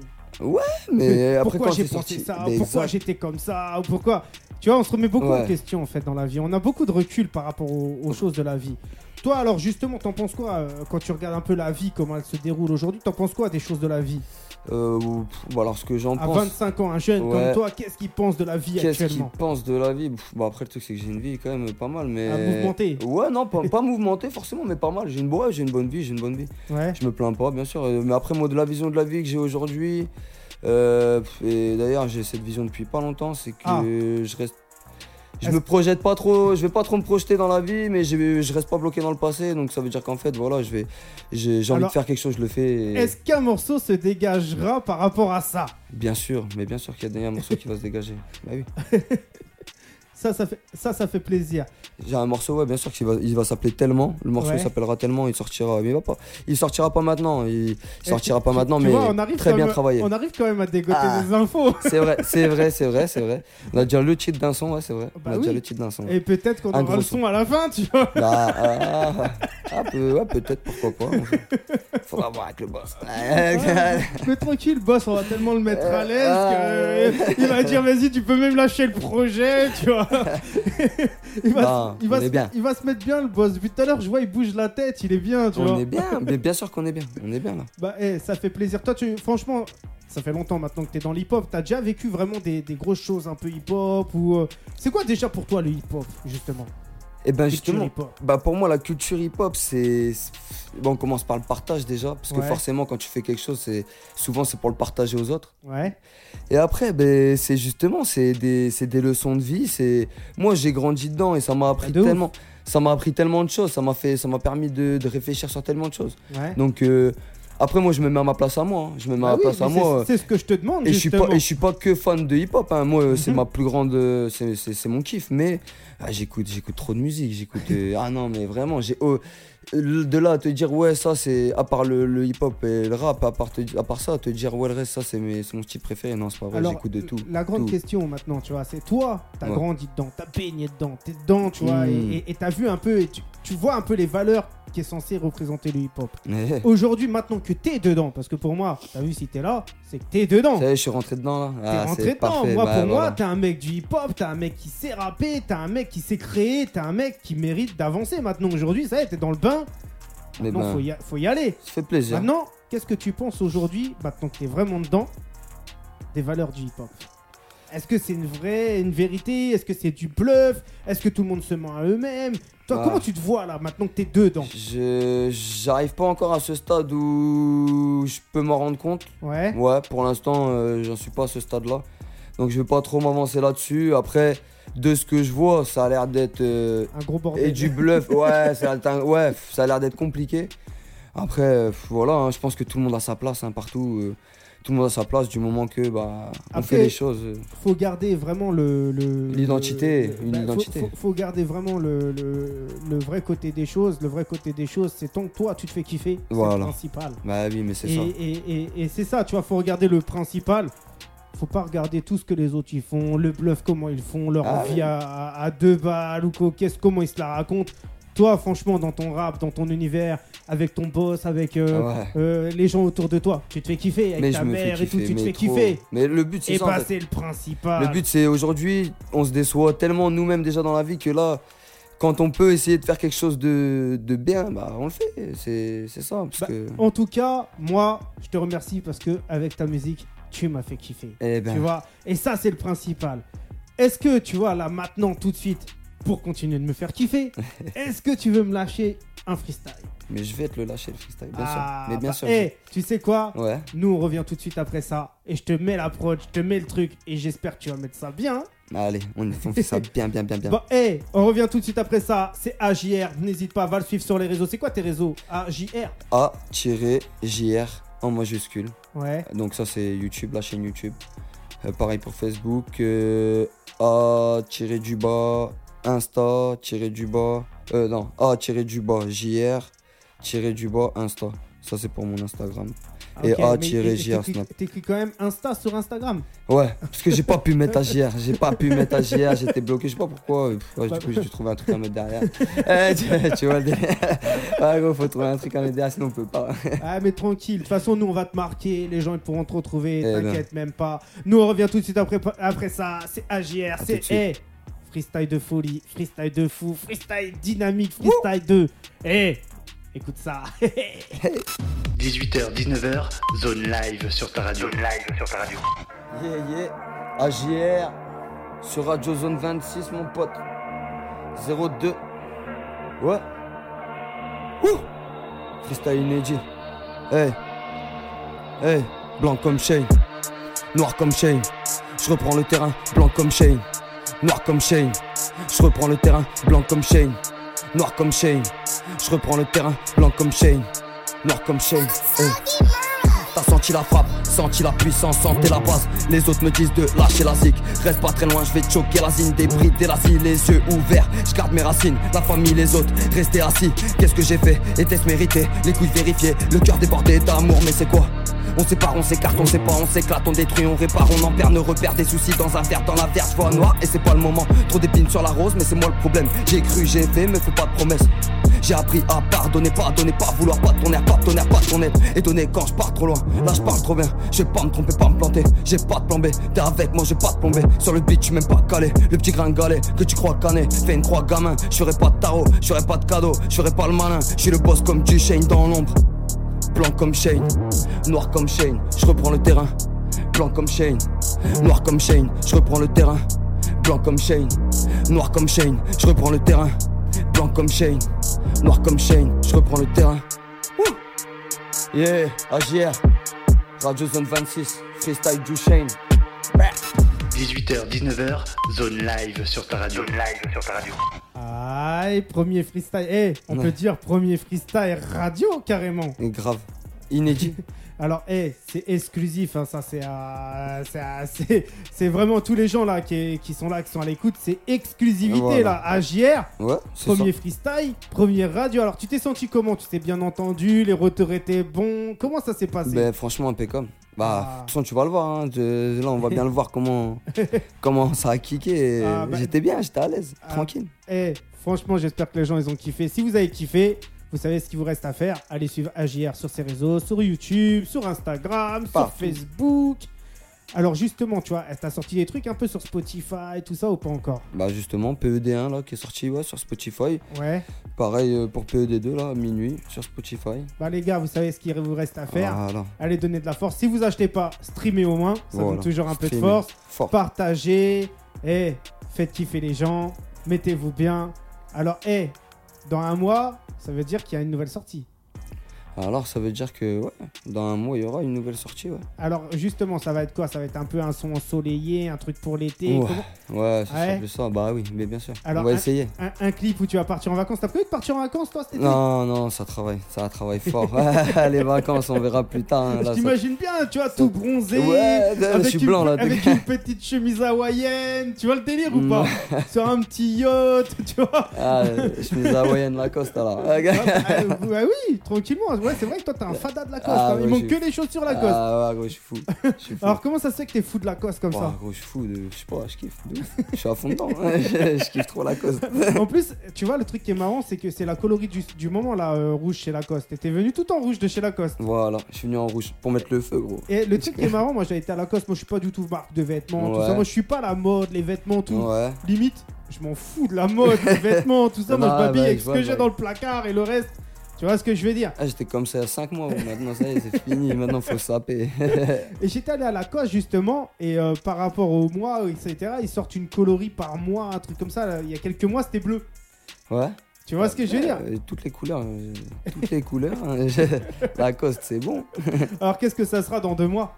mais après, pourquoi j'ai pensé ça? mais Pourquoi j'étais comme ça? Ou pourquoi? Tu vois, on se remet beaucoup en Ouais. question en fait dans la vie. On a beaucoup de recul par rapport aux, aux choses de la vie. Toi, alors justement, t'en penses quoi euh, quand tu regardes un peu la vie, comment elle se déroule aujourd'hui T'en penses quoi des choses de la vie? Euh, bah, alors ce que j'en À pense. 25 ans, un jeune Ouais. comme toi, qu'est-ce qu'il pense de la vie Qu'est-ce qu'il actuellement? pense de la vie? Bah, Après, le truc, c'est que j'ai une vie quand même pas mal. Mais... À mouvementée. Ouais, non, pas, pas mouvementée forcément, mais pas mal. J'ai une, ouais, j'ai une bonne vie, j'ai une bonne vie. Ouais. Je me plains pas, bien sûr. Euh, Mais après, moi, de la vision de la vie que j'ai aujourd'hui, euh, et d'ailleurs, j'ai cette vision depuis pas longtemps, c'est que Ah. je reste. Je me projette pas trop, je vais pas trop me projeter dans la vie, mais je, je reste pas bloqué dans le passé, donc ça veut dire qu'en fait, voilà, je vais, j'ai j'ai envie Alors, de faire quelque chose, je le fais. et- Est-ce qu'un morceau se dégagera par rapport à ça? Bien sûr, mais bien sûr qu'il y a un morceau qui va se dégager. Bah oui. ça, ça fait, ça, ça fait plaisir. J'ai un morceau, ouais, bien sûr qu'il va, il va s'appeler tellement. Le morceau Ouais. s'appellera tellement, il sortira. Mais il va pas. Il sortira pas maintenant. Il, il sortira tu- pas tu- maintenant, tu mais vois, on arrive très bien même- travaillé. On arrive quand même à dégoter Ah. des infos. C'est vrai, c'est vrai, c'est vrai, c'est vrai. On a déjà le titre d'un son, ouais, c'est vrai. Bah on a déjà le titre d'un son. Et peut-être qu'on aura le son. son à la fin, tu vois. Bah, ah, ah, peu- ouais, peut-être, pourquoi pas. Faudra voir avec le boss. Mais tranquille, boss, on va tellement le mettre à l'aise Ah. qu'il va dire vas-y, tu peux même lâcher le projet, tu vois. il, va, Non, il, va on se, bien. il va se mettre bien, le boss. Depuis tout à l'heure, je vois, il bouge la tête, il est bien, tu on vois. est bien, mais bien sûr qu'on est bien. On est bien là. Bah, eh, ça fait plaisir. Toi, tu, franchement, ça fait longtemps maintenant que t'es dans l'hip-hop. T'as déjà vécu vraiment des, des grosses choses un peu hip-hop ou. euh, C'est quoi déjà pour toi le hip-hop, justement? Et ben Culture justement, bah pour moi la culture hip-hop c'est- bon on commence par le partage déjà parce que Ouais. forcément quand tu fais quelque chose c'est souvent c'est pour le partager aux autres. Ouais. Et après ben c'est justement c'est des c'est des leçons de vie, c'est moi j'ai grandi dedans et ça m'a appris de ouf. tellement ça m'a appris tellement de choses, ça m'a fait ça m'a permis de, de réfléchir sur tellement de choses. Ouais. Donc euh, après moi je me mets à ma place à moi, hein. je me mets à Ah ma oui, place à c'est- moi. C'est ce que je te demande, Et je, suis pas, et je suis pas que fan de hip-hop, hein. moi c'est Mhm. ma plus grande, c'est- c'est c'est mon kiff, mais ah, j'écoute j'écoute trop de musique, j'écoute, euh, ah non mais vraiment, j'ai oh, de là à te dire ouais ça c'est, à part le, le hip-hop et le rap, à part, te- à part ça, te dire ouais le reste ça c'est mon style préféré, non c'est pas vrai, j'écoute de tout. La grande tout. question maintenant, tu vois, c'est toi, t'as Ouais. grandi dedans, t'as baigné dedans, t'es dedans, tu vois, Mm. et- et et t'as vu un peu, et tu, tu vois un peu les valeurs qui est censé représenter le hip-hop. Eh, Aujourd'hui, maintenant que t'es dedans, parce que pour moi, t'as vu si t'es là, c'est que t'es dedans. ça y est, je suis rentré dedans là. T'es Ah, rentré c'est dedans. parfait. Moi, bah, pour moi, t'es un mec du hip-hop, t'es un mec qui sait rapper, t'es un mec qui sait créer, t'es un mec qui mérite d'avancer. Maintenant, aujourd'hui, ça y est, t'es dans le bain. Mais Maintenant, ben, faut, y faut y aller. ça fait plaisir. Maintenant, qu'est-ce que tu penses aujourd'hui, maintenant que t'es vraiment dedans, des valeurs du hip-hop? Est-ce que c'est une vraie, une vérité? Est-ce que c'est du bluff? Est-ce que tout le monde se ment à eux-mêmes? Toi, Ah. comment tu te vois là, maintenant que t'es dedans? J'arrive pas encore à ce stade où je peux m'en rendre compte. Ouais. Ouais, pour l'instant, euh, j'en suis pas à ce stade-là. Donc je vais pas trop m'avancer là-dessus. Après, de ce que je vois, ça a l'air d'être euh, Un gros bordel. et du bluff. Ouais, ça a, l'air- ouais, ça a l'air d'être compliqué. Après, euh, voilà, hein, je pense que tout le monde a sa place hein, partout. Tout le monde a sa place du moment que bah on Après, fait les choses. faut garder vraiment le. L'identité, une bah, faut- identité. Faut, faut garder vraiment le, le, le vrai côté des choses. Le vrai côté des choses, c'est tant que toi, tu te fais kiffer. C'est le principal. Bah oui, mais c'est ça. et, et, et c'est ça, tu vois, faut regarder le principal. Faut pas regarder tout ce que les autres ils font, le bluff, comment ils font, leur Ah vie ouais. à, à- deux balles ou qu'est-ce, comment ils se la racontent. Toi, franchement, dans ton rap, dans ton univers, avec ton boss, avec euh, Ouais. euh, les gens autour de toi, tu te fais kiffer avec Mais ta mère et tout, tu te fais trop. kiffer. Mais le but c'est Et ça. en bah, fait. c'est le principal. Le but c'est aujourd'hui, on se déçoit tellement nous-mêmes déjà dans la vie que là, quand on peut essayer de faire quelque chose de, de bien, bah on le fait. C'est c'est ça. Parce Bah, que. En tout cas, moi, je te remercie parce que avec ta musique, tu m'as fait kiffer. Eh ben, Tu vois? Et ça, c'est le principal. Est-ce que, tu vois, là, maintenant, tout de suite, pour continuer de me faire kiffer, est-ce que tu veux me lâcher un freestyle? Mais je vais te le lâcher le freestyle, bien Ah, sûr. Mais bien bah, sûr. eh, tu sais quoi? Ouais. Nous, on revient tout de suite après ça. Et je te mets la prod, je te mets le truc. Et j'espère que tu vas mettre ça bien. Bah, allez, on, on fait ça bien, bien, bien, bien. Bon, eh, on revient tout de suite après ça. C'est AJR. N'hésite pas, va le suivre sur les réseaux. C'est quoi tes réseaux? AJR A-JR en majuscule. Ouais. Donc ça c'est YouTube, la chaîne YouTube. Euh, pareil pour Facebook. euh, A-du-bas, Insta, du bas. Euh, non, A-du-bas, JR, du bas, Insta. Ça c'est pour mon Instagram. Et Ok, A tiré JR t'écris- Snap. T'écris quand même Insta sur Instagram. Ouais, parce que j'ai pas pu mettre à JR. J'ai pas pu mettre à JR, j'étais bloqué, je sais pas pourquoi. euh, Ouais, du coup, j'ai dû trouver un truc à mettre derrière. Eh, tu, tu vois le gros, faut trouver un truc à mettre derrière, sinon on peut pas. Ah mais tranquille, de toute façon nous on va te marquer, les gens ils pourront te retrouver, Eh ben. t'inquiète même pas. Nous on revient tout de suite après, après ça, c'est tout c'est freestyle de folie, freestyle de fou, freestyle dynamique, freestyle de... Eh, écoute ça. 18h, 19h, zone live sur ta radio. Zone live sur ta radio. Yeah, yeah. AJR sur Radio Zone 26, mon pote. 02. Ouais. Ouh. Freestyle inédit. Hey. Hey. Blanc comme Shane. Noir comme Shane. Je reprends le terrain. Blanc comme Shane. Noir comme Shane. Je reprends le terrain. Blanc comme Shane. Noir comme Shane. Je reprends le terrain. Blanc comme Shane. Noir comme Shane. Hey. T'as senti la frappe, senti la puissance, senti la base. Les autres me disent de lâcher la zik. Reste pas très loin, je vais choquer la zine. Des brides, des les yeux ouverts. Je garde mes racines, la famille, les autres. Restez assis. Qu'est-ce que j'ai fait? Était-ce mérité? Les couilles vérifiées, le cœur débordé d'amour, mais c'est quoi? On sépare, on s'écarte, on sait pas, on s'éclate, on détruit, on répare, on en perd, ne repère des soucis dans un verre, dans la verre, je vois noir et c'est pas le moment. Trop d'épines sur la rose, mais c'est moi le problème. J'ai cru, j'ai fait, me fais pas de promesses. J'ai appris à pardonner, pas donner, pas vouloir, pas air, pas de ton air, pas ton aide. Étonné quand je pars trop loin, là je parle trop bien. Je vais pas me tromper, pas me planter. J'ai pas de plan B, t'es avec moi, j'ai pas de plomber. Sur le beat, tu même pas calé. Le petit gringalet que tu crois cané. Fais une croix gamin, je pas de tarot, je pas de cadeau, je pas le malin. Je suis le boss comme du Shane dans l'ombre. Blanc comme Shane, noir comme Shane, je reprends le terrain. Blanc comme Shane, noir comme Shane, je reprends le terrain. Blanc comme Shane, noir comme Shane, je reprends le terrain. Blanc comme Shane, noir comme Shane, je reprends le terrain. Wouh yeah, AGR, Radio Zone 26, freestyle du Shane. 18h, 19h, zone live sur ta radio. Zone live sur ta radio. Aïe, premier freestyle. Eh, on Ouais. peut dire premier freestyle radio carrément. Grave, inédit. Alors, eh, c'est exclusif, hein, ça, c'est, euh, c'est, euh, c'est, vraiment tous les gens là qui, qui sont là, qui sont à l'écoute, c'est exclusivité Voilà. là. AJR, Ouais, c'est ça. premier freestyle, première radio. Alors, tu t'es senti comment? Tu t'es bien entendu Les retours étaient bons? Comment ça s'est passé? Ben, franchement, impeccable. Bah, Ah. de toute façon, tu vas le voir. Hein. de- Là, on va bien le voir comment, comment ça a kické. Ah, bah. J'étais bien, j'étais à l'aise, Ah. tranquille. Eh, franchement, j'espère que les gens ils ont kiffé. Si vous avez kiffé, vous savez ce qu'il vous reste à faire. Allez suivre AJR sur ses réseaux, sur YouTube, sur Instagram, sur. Facebook. Alors justement, tu vois, t'as sorti des trucs un peu sur Spotify, tout ça ou pas encore? Bah, justement, PED1 là, qui est sorti ouais, sur Spotify. Ouais. Pareil euh, pour PED2 là, à minuit, sur Spotify. Bah les gars, vous savez ce qu'il vous reste à faire. Voilà. Allez donner de la force. Si vous achetez pas, streamez au moins. Ça Voilà. donne toujours un peu de force. Fort. Partagez. Et faites kiffer les gens. Mettez-vous bien. Alors, eh, dans un mois, ça veut dire qu'il y a une nouvelle sortie. Alors, ça veut dire que ouais, dans un mois, il y aura une nouvelle sortie. Ouais, Alors justement, ça va être quoi? Ça va être un peu un son ensoleillé, un truc pour l'été. Ouais. Comment- ouais ça Ouais. Bah oui, mais bien sûr. Alors, on va un- essayer. un, un clip où tu vas partir en vacances. T'as prévu de partir en vacances toi cet été? Non, non, ça travaille, ça travaille fort. Les vacances, on verra plus tard. hein, Je ça- bien, tu vois, tout bronzé. Ouais, je avec suis une, blanc là. Avec une petite chemise hawaïenne. Tu vois le délire ou pas? Sur un petit yacht, tu vois? Ah, euh, chemise hawaïenne Lacoste là. Ah, bah, ah, bah oui, tranquillement. Ouais, c'est vrai que toi, t'es un fada de Lacoste. Ah, hein. Il manque je- que les chaussures Lacoste. Ah ouais, gros, je suis fou. Je suis fou. Alors, comment ça se fait que t'es fou de Lacoste comme Ouah, ça gros, je suis fou de. Je sais pas, je kiffe. de. Je suis à fond dedans. je, je kiffe trop Lacoste. En plus, tu vois, le truc qui est marrant, c'est que c'est la coloris du, du moment là, euh, rouge chez Lacoste. Et t'es venu tout en rouge de chez Lacoste. Voilà, je suis venu en rouge pour mettre le feu, gros. Et le truc qui est marrant, moi j'ai été à Lacoste, moi je suis pas du tout marque de vêtements, tout ça. Moi je suis pas la mode, les vêtements, tout. Ouais. Limite, je m'en fous de la mode, les vêtements, tout ça. Moi je Non, m'habille bah, avec ce que j'ai bah. dans le placard et le reste. Tu vois ce que je veux dire Ah, j'étais comme ça il y a 5 mois, maintenant ça y est, c'est fini. Maintenant, faut saper. Et j'étais allé à Lacoste justement, et euh, par rapport au mois, etc., ils sortent une coloris par mois, un truc comme ça. là. Il y a quelques mois, c'était bleu. Ouais. Tu vois ce que je veux dire Euh, Toutes les couleurs. euh, Toutes les couleurs. hein. Lacoste, c'est bon. Alors qu'est-ce que ça sera dans deux mois?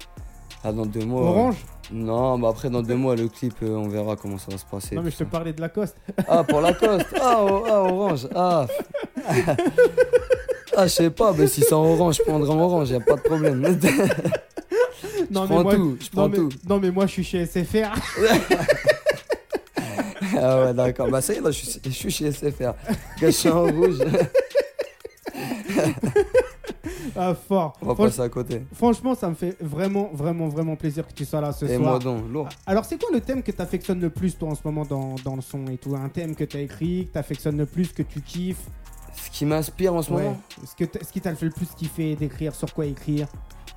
Ah, dans deux mois. Orange? Non, bah après, dans deux mois, le clip, euh, on verra comment ça va se passer. Non mais je te parlais de Lacoste. Ah, pour Lacoste? Ah, oh, ah, orange Ah Ah, je sais pas, mais si c'est en orange, je prendrai en orange, y a pas de problème. Non je prends tout, je prends non, mais, tout. non mais moi je suis chez SFR. Ah ouais, d'accord. Bah ça y est, là, je suis, je suis chez SFR. Caché en rouge, ah fort. on va Franch- passer à côté. Franchement, ça me fait vraiment, vraiment, vraiment plaisir que tu sois là ce Et soir. moi donc, lourd. Alors, c'est quoi le thème que t'affectionnes le plus, toi, en ce moment, dans, dans le son et tout? Un thème que t'as écrit, que t'affectionnes le plus, que tu kiffes? Ce qui m'inspire en ce Ouais. moment, Ce, que ce qui t'a fait le plus kiffer d'écrire, sur quoi écrire?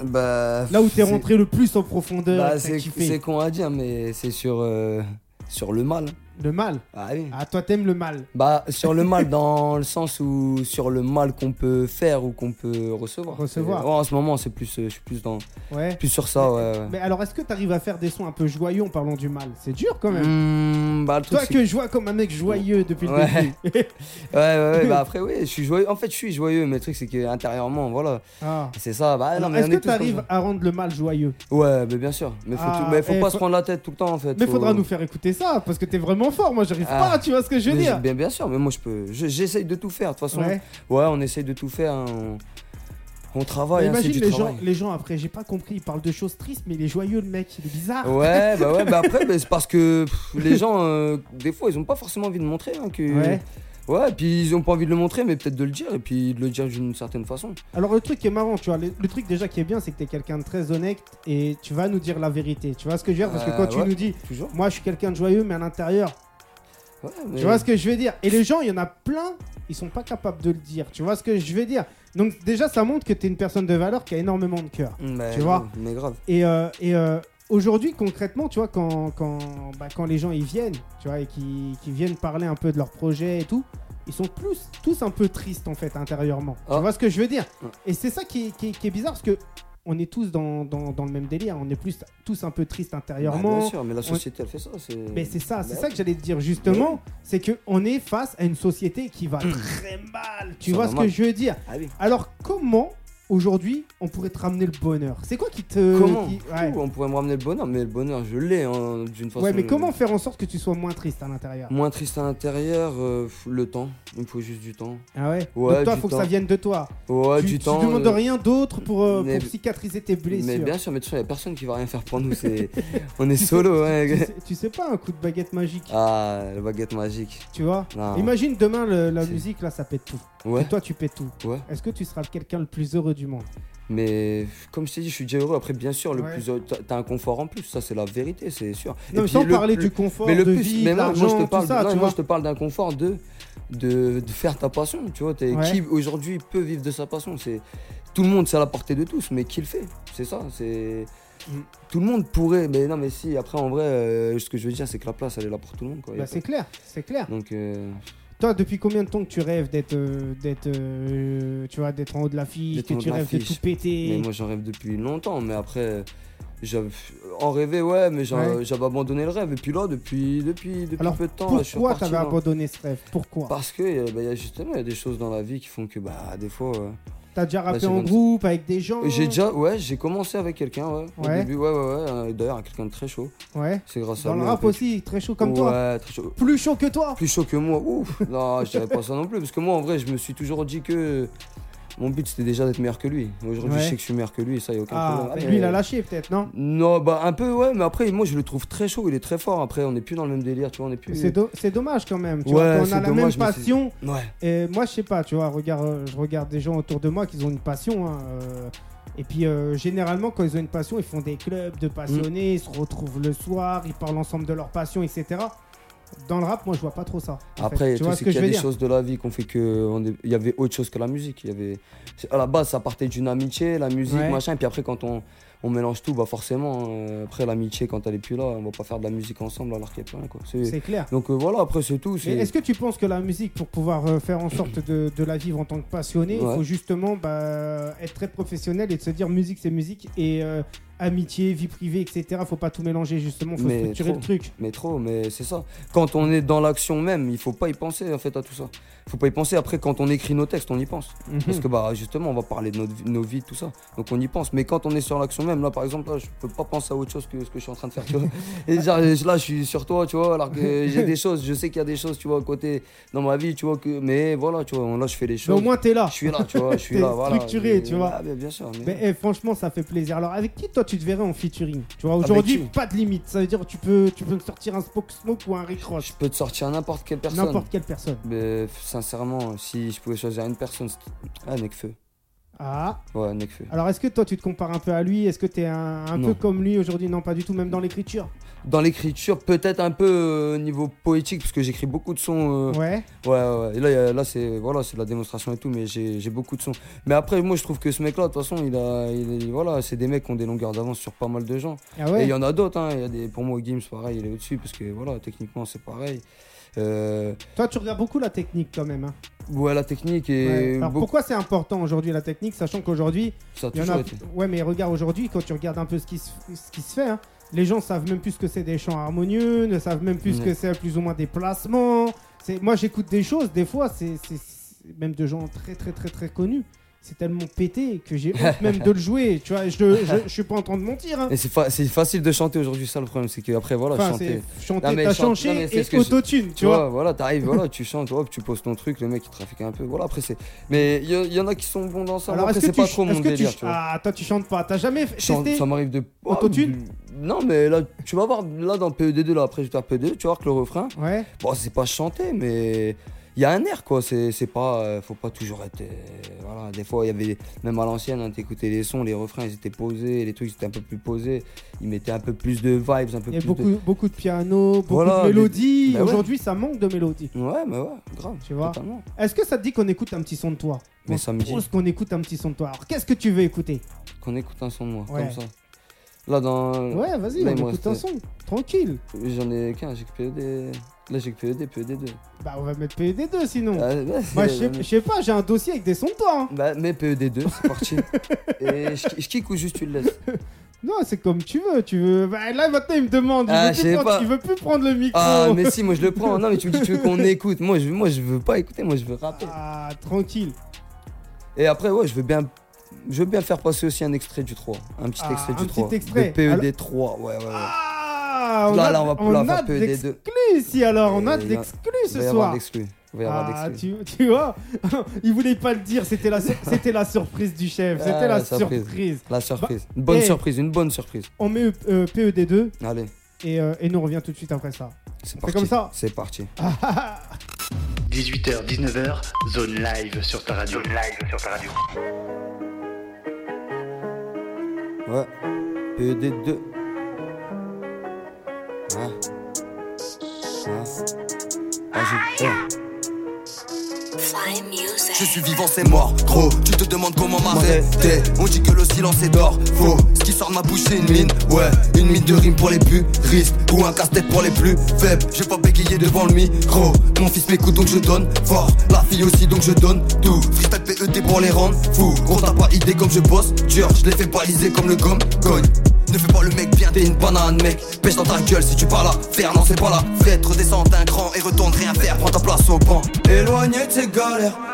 Bah. Là où t'es rentré le plus en profondeur, bah, c'est con à dire, mais c'est sur, euh, sur le mal. Le mal. Ah oui. Ah, toi, t'aimes le mal. Bah, sur le mal, dans le sens où sur le mal qu'on peut faire ou qu'on peut recevoir. Recevoir. En ce moment, c'est plus, euh, je suis plus dans, Ouais. plus sur ça, ouais. ouais. Mais alors, est-ce que t'arrives à faire des sons un peu joyeux en parlant du mal? C'est dur quand même. Mmh, bah, le truc, Toi que je vois comme un mec joyeux depuis le début. Ouais, ouais, ouais, bah après, oui, je suis joyeux. En fait, je suis joyeux, mais le truc, c'est que intérieurement, voilà. Ah. C'est ça. Bah, Alors, non, mais est-ce que t'arrives à rendre le mal joyeux? Ouais, mais bien sûr. Mais faut, Ah, tout- mais faut eh, pas faut- se prendre la tête tout le temps, en fait. Mais Faut- faudra nous faire écouter ça parce que t'es vraiment fort. Moi, j'arrive Ah. pas. Tu vois ce que je veux dire Bien, bien sûr, mais moi, je peux. je- J'essaye de tout faire. De toute façon, ouais, Ouais. on essaye de tout faire. hein, On, on travaille, hein, Imagine du les gens, les gens après, j'ai pas compris, ils parlent de choses tristes, mais il est joyeux le mec, il est bizarre. Ouais, bah ouais, bah après, bah, c'est parce que pff, les gens, euh, des fois, ils ont pas forcément envie de montrer hein, que. Ouais. Ouais, puis ils ont pas envie de le montrer, mais peut-être de le dire, et puis de le dire d'une certaine façon. Alors le truc qui est marrant, tu vois, le, le truc déjà qui est bien, c'est que t'es quelqu'un de très honnête et tu vas nous dire la vérité. Tu vois ce que je veux dire? Parce que Euh, quand tu ouais. nous dis, Toujours. moi je suis quelqu'un de joyeux, mais à l'intérieur, Ouais, mais- tu vois ce que je veux dire? Et les gens, il y en a plein, ils sont pas capables de le dire. Tu vois ce que je veux dire? Donc déjà, ça montre que t'es une personne de valeur qui a énormément de cœur. Mais, tu vois? Mais grave. Et, euh, et euh, aujourd'hui, concrètement, tu vois, quand, quand, bah, quand les gens ils viennent, tu vois, et qui, qui viennent parler un peu de leur projet et tout, ils sont plus, tous un peu tristes en fait intérieurement. Ah. Tu vois ce que je veux dire? Et c'est ça qui est, qui, est- qui est bizarre parce que on est tous dans, dans, dans le même délire, on est plus tous un peu tristes Bah, intérieurement. bien sûr, mais la société, elle fait ça. mais c'est ça, c'est Bah ça que j'allais te dire justement, c'est que on est face à une société qui va très mal. Tu Ça vois ce mal. que je veux dire? Ah oui. Alors comment aujourd'hui on pourrait te ramener le bonheur C'est quoi qui te Comment qui- ouais. On pourrait me ramener le bonheur, mais le bonheur, je l'ai hein, d'une façon. Ouais, mais comment faire en sorte que tu sois moins triste à l'intérieur Moins triste à l'intérieur, euh, le temps. Il me faut juste du temps. Ah ouais, Ouais, Donc toi, du faut que ça vienne de toi. Ouais, tu, du tu temps. demandes euh, rien d'autre pour, euh, mais- pour cicatriser tes blessures. Mais bien sûr, mais toute façon, il n'y a personne qui va rien faire pour nous. On est Tu sais- solo, tu, ouais. sais, tu sais pas un coup de baguette magique, Ah, la baguette magique. tu vois Non. Imagine demain le- la musique là, ça pète tout. Ouais, Et toi, tu pètes tout. ouais. Est-ce que tu seras quelqu'un le plus heureux du monde Mais comme je t'ai dit, je suis déjà heureux. Après, bien sûr, le Ouais. plus heureux- t'as- un confort en plus. Ça, c'est la vérité, c'est sûr. Non, mais sans le- parler le- du confort, mais le de plus, vie, mais moi, moi, je te parle, ça, non, moi je te parle d'un confort de, de, de faire ta passion. Tu vois, Ouais. qui aujourd'hui peut vivre de sa passion C'est tout le monde, c'est à la portée de tous, mais qui le fait C'est ça. C'est Mm. tout le monde pourrait, mais non, mais si. Après, en vrai, euh, ce que je veux dire, c'est que la place, elle est là pour tout le monde. Bah, c'est clair, c'est clair. Donc, euh, Toi, depuis combien de temps que tu rêves d'être, euh, d'être, euh, tu vois, d'être en haut de l'affiche, que tu rêves de tout péter mais moi, j'en rêve depuis longtemps. Mais après, j'avais en rêvé, ouais, mais Ouais. j'avais abandonné le rêve. Et puis là, depuis, depuis, depuis Alors, peu de temps, là, je suis Pourquoi reparti t'avais abandonné ce rêve? Pourquoi? Parce que euh, bah, y a justement, il y a des choses dans la vie qui font que, bah, des fois. T'as déjà rappé c'est en ça. groupe avec des gens J'ai déjà, ouais, j'ai commencé avec quelqu'un, ouais. Au Ouais. début, ouais, ouais, ouais. euh, D'ailleurs, quelqu'un de très chaud. Ouais. C'est grâce à Dans le lui, rap aussi, très chaud comme toi. Ouais, très chaud. Plus chaud que toi. Plus chaud que moi. Ouf. Non, je dirais pas ça non plus. Parce que moi, en vrai, je me suis toujours dit que mon but, c'était déjà d'être meilleur que lui. Aujourd'hui, Ouais. je sais que je suis meilleur que lui, et ça, y a aucun Ah, problème. lui, il a lâché peut-être, non? Non, bah, un peu, ouais, mais après, moi, je le trouve très chaud. Il est très fort. Après, on n'est plus dans le même délire, tu vois, on est plus. C'est do- c'est dommage quand même. Tu Ouais, vois, on a la dommage, même passion. Ouais. Et moi, je sais pas, tu vois, regarde, euh, je regarde des gens autour de moi qui ont une passion. hein, euh, et puis, euh, généralement, quand ils ont une passion, ils font des clubs de passionnés, ils se retrouvent le soir, ils parlent ensemble de leur passion, etc. Dans le rap, moi, je vois pas trop ça. Après, tu vois c'est ce que qu'il y a des dire choses de la vie qu'on fait que. on est- Il y avait autre chose que la musique. Il y avait... À la base, ça partait d'une amitié, la musique, Ouais. machin. Et puis après, quand on, on mélange tout, bah forcément, euh, après l'amitié, quand elle est plus là, on va pas faire de la musique ensemble alors qu'il n'y a plus rien. Quoi. C'est- C'est clair. Donc euh, voilà, après, c'est tout. C'est- est-ce que tu penses que la musique, pour pouvoir euh, faire en sorte de, de la vivre en tant que passionné, il faut justement bah, être très professionnel et de se dire musique c'est musique et amitié, vie privée, etc. Faut pas tout mélanger justement, faut Mais structurer trop. le truc. Mais trop, mais c'est ça. Quand on est dans l'action même, il faut pas y penser en fait à tout ça. Faut pas y penser. Après, quand on écrit nos textes, on y pense. Parce Mhm. que bah justement, on va parler de notre, vie- nos vies, tout ça. Donc on y pense. Mais quand on est sur l'action même, là par exemple, là, je peux pas penser à autre chose que ce que je suis en train de faire. Tu vois. Et genre, là, je suis sur toi, tu vois. Alors que j'ai des choses, je sais qu'il y a des choses, tu vois, à côté dans ma vie, tu vois. Que, mais voilà, tu vois, là, je fais les Mais choses. au moins t'es là. je suis là, tu vois. Je suis là, voilà. structuré, tu vois. Ah, mais bien sûr. Mais... Mais eh, franchement, ça fait plaisir. Alors, avec qui toi tu te verrais en featuring Tu vois, Avec aujourd'hui, pas de limite. Ça veut dire tu peux, tu peux me sortir un Spoke Smoke ou un Rick Ross. Je peux te sortir n'importe quelle personne. N'importe quelle personne. Mais sincèrement, si je pouvais choisir une personne, ah, Nekfeu. Ah. Ouais, Nekfeu. Alors, est-ce que toi, tu te compares un peu à lui? Est-ce que tu es un, peu comme lui aujourd'hui? Non, pas du tout, même dans l'écriture. Dans l'écriture, peut-être un peu euh, niveau poétique, parce que j'écris beaucoup de sons. euh, Ouais. Ouais, ouais. Et là, là c'est voilà, de la démonstration et tout, mais j'ai beaucoup de sons. Mais après, moi, je trouve que ce mec-là, de toute façon, il a, il voilà, c'est des mecs qui ont des longueurs d'avance sur pas mal de gens. Ah Et ouais il y en a d'autres. Hein. Pour moi, Gims, pareil, il est au-dessus, parce que voilà, techniquement, c'est pareil. Euh, Toi, tu regardes beaucoup la technique quand même. hein. ouais, la technique et Ouais. Alors, beaucoup- pourquoi c'est important aujourd'hui la technique, sachant qu'aujourd'hui, ça a il y en a. été. Ouais, mais regarde aujourd'hui, quand tu regardes un peu ce qui se, ce qui se fait, hein, les gens savent même plus ce que c'est des chants harmonieux, ne savent même plus ce Ouais. que c'est plus ou moins des placements. Moi, j'écoute des choses, des fois, c'est même de gens très très très très connus. C'est tellement pété que j'ai honte même de le jouer. Tu vois, je, je, je suis pas en train de mentir. hein. Et c'est fa- c'est facile de chanter aujourd'hui, ça le problème, c'est qu'après, voilà, Enfin, chanter. chanter, Non, mais t'as non, chanté c'est et ce que autotune, tu Tu vois. vois, voilà, t'arrives, voilà, tu chantes, hop, tu poses ton truc, le mec il trafique un peu. Voilà, après c'est. Mais il y, y en a qui sont bons dans ça. Alors, après, que c'est tu pas trop mon tu délire, tu vois. Ah, toi, tu chantes pas. T'as jamais chante- testé ça m'arrive de. Autotune Oh, Non, mais là, tu vas voir, là dans le PED2, là, après je vais faire PED2, tu vas voir que le refrain, Ouais. bon, c'est pas chanté, mais il y a un air, quoi. C'est c'est pas. euh, faut pas toujours être. euh, voilà, des fois, il y avait. Même à l'ancienne, hein, t'écoutais les sons, les refrains, ils étaient posés, les trucs, étaient un peu plus posés. Ils mettaient un peu plus de vibes, un peu Il y plus beaucoup, de. beaucoup de piano, beaucoup Voilà, de mais- mélodies. Bah ouais. Aujourd'hui, ça manque de mélodie. Ouais, mais ouais, grave. Tu vois. Est-ce que ça te dit qu'on écoute un petit son de toi? Mais On ça me dit. qu'on écoute un petit son de toi? Alors, qu'est-ce que tu veux écouter? Qu'on écoute un son de moi, Ouais. comme ça. Là, dans. Ouais, vas-y, on écoute un son. Tranquille. J'en ai qu'un, j'ai que PED. Là, j'ai que PED, PED2. Bah, on va mettre PED2 sinon. Ah, ouais, Moi, je sais- pas, j'ai un dossier avec des sons de toi. hein. Bah, mais PED2, c'est parti. Et je, kick ou juste tu le laisses Non, c'est comme tu veux. Tu veux. Bah, là, maintenant, il me demande. Ah, je prendre, veut plus prendre le micro. Ah, mais si, moi je le prends. Non, mais tu me dis, tu veux qu'on écoute. Moi je, moi, je veux pas écouter, moi je veux rapper. Ah, tranquille. Et après, ouais, je veux bien. Je veux bien faire passer aussi un extrait du 3. Un petit Ah, extrait un du petit 3. extrait. De PED3, ouais, ouais, ouais. Ah, on là, a, là, on va on la a faire de PED2. l'exclu ici alors. On a de l'exclu ce soir. Il va y avoir Ah, tu, tu vois, il voulait pas le dire, c'était la, c'était la surprise du chef, c'était Ah, la la surprise. surprise. La surprise. Une bonne eh. surprise, une bonne surprise. On met euh, PED2 Allez, et, euh, et nous on revient tout de suite après ça. c'est comme ça C'est parti. 18h, 19h, zone live sur ta radio. Zone live sur ta radio. Ouais. PED2. Ouais. Ouais. Ah, j'ai. eh. Je suis vivant, c'est mort, gros. Tu te demandes comment m'arrêter. On dit que le silence est d'or, faux. Ce qui sort de ma bouche, c'est une mine, ouais. Une mine de rime pour les plus risques ou un casse-tête pour les plus faibles. Je vais pas bégayer devant le micro. Mon fils m'écoute donc je donne fort. La fille aussi donc je donne tout. Freestyle PET pour les rendre fous. Gros, t'as pas idée comme je bosse dur. Je les fais baliser comme le gomme cogne. Ne fais pas le mec bien, t'es une banane mec Pêche dans ta gueule si tu parles à faire, non c'est pas la fête Redescends d'un cran et retourne rien faire, prends ta place au banc Éloigné de ces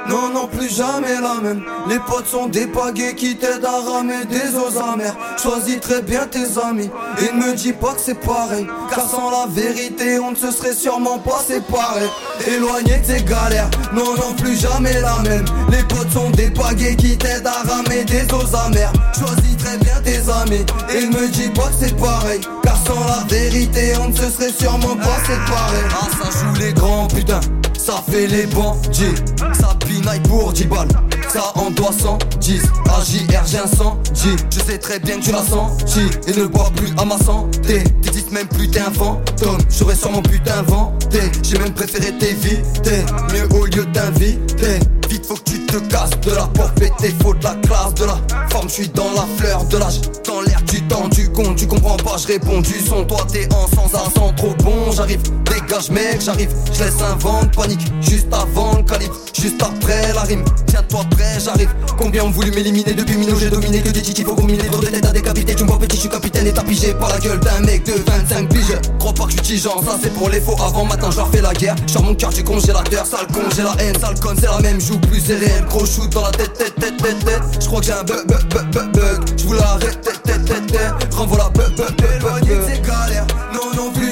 non non plus jamais la même. Les potes sont des paguets qui t'aident à ramer des eaux amères Choisis très bien tes amis. Et ne me dis pas que c'est pareil. Car sans la vérité on ne se serait sûrement pas séparés. Éloigné de ces galères, non non plus jamais la même. Les potes sont des paguets qui t'aident à ramer des eaux amères Choisis très bien tes amis. Et ne me dis pas que c'est pareil. Car sans la vérité on ne se serait sûrement pas séparés. Ah ça joue les grands putain ça fait les bandits, ça pinaille pour 10 balles, ça en doit 110. AJR, j'ai 110, je sais très bien que tu l'as senti et ne bois plus à ma santé. T'existes même plus, t'es un fantôme, j'aurais sûrement pu t'inventer. J'ai même préféré t'éviter, mieux au lieu d'inviter. Vite, faut que tu te casses de la porte pété, faut de la classe, de la forme. Je suis dans la fleur de l'âge, dans l'air du temps, du con. Tu comprends pas, je réponds du son. Toi, t'es en sens, ça sent trop bon. J'arrive, dégage, mec, j'arrive. Je laisse un vent de panique, juste avant le calibre, juste après la rime. Tiens-toi prêt, j'arrive. Combien ont voulu m'éliminer depuis Mino, j'ai dominé que des titis, faut combiner. Trop de têtes à décapiter, tu me vois petit, je suis capitaine et t'as pigé par la gueule d'un mec de 25 piges. Crois pas que je suis tigeant, ça c'est pour les faux. Avant matin, je leur fais la guerre. J'sors mon cœur du congélateur, sale con, j'ai la haine, sale con, c'est la même, joue plus c'est réel. Gros shoot dans la tête, tête, tête, tête, tête. J'crois que j'ai un bug, bug, bug, bug, bug. J'vous l'arrête, tête, tête, tête, tête. Renvoie la bug, bug, bug, bug,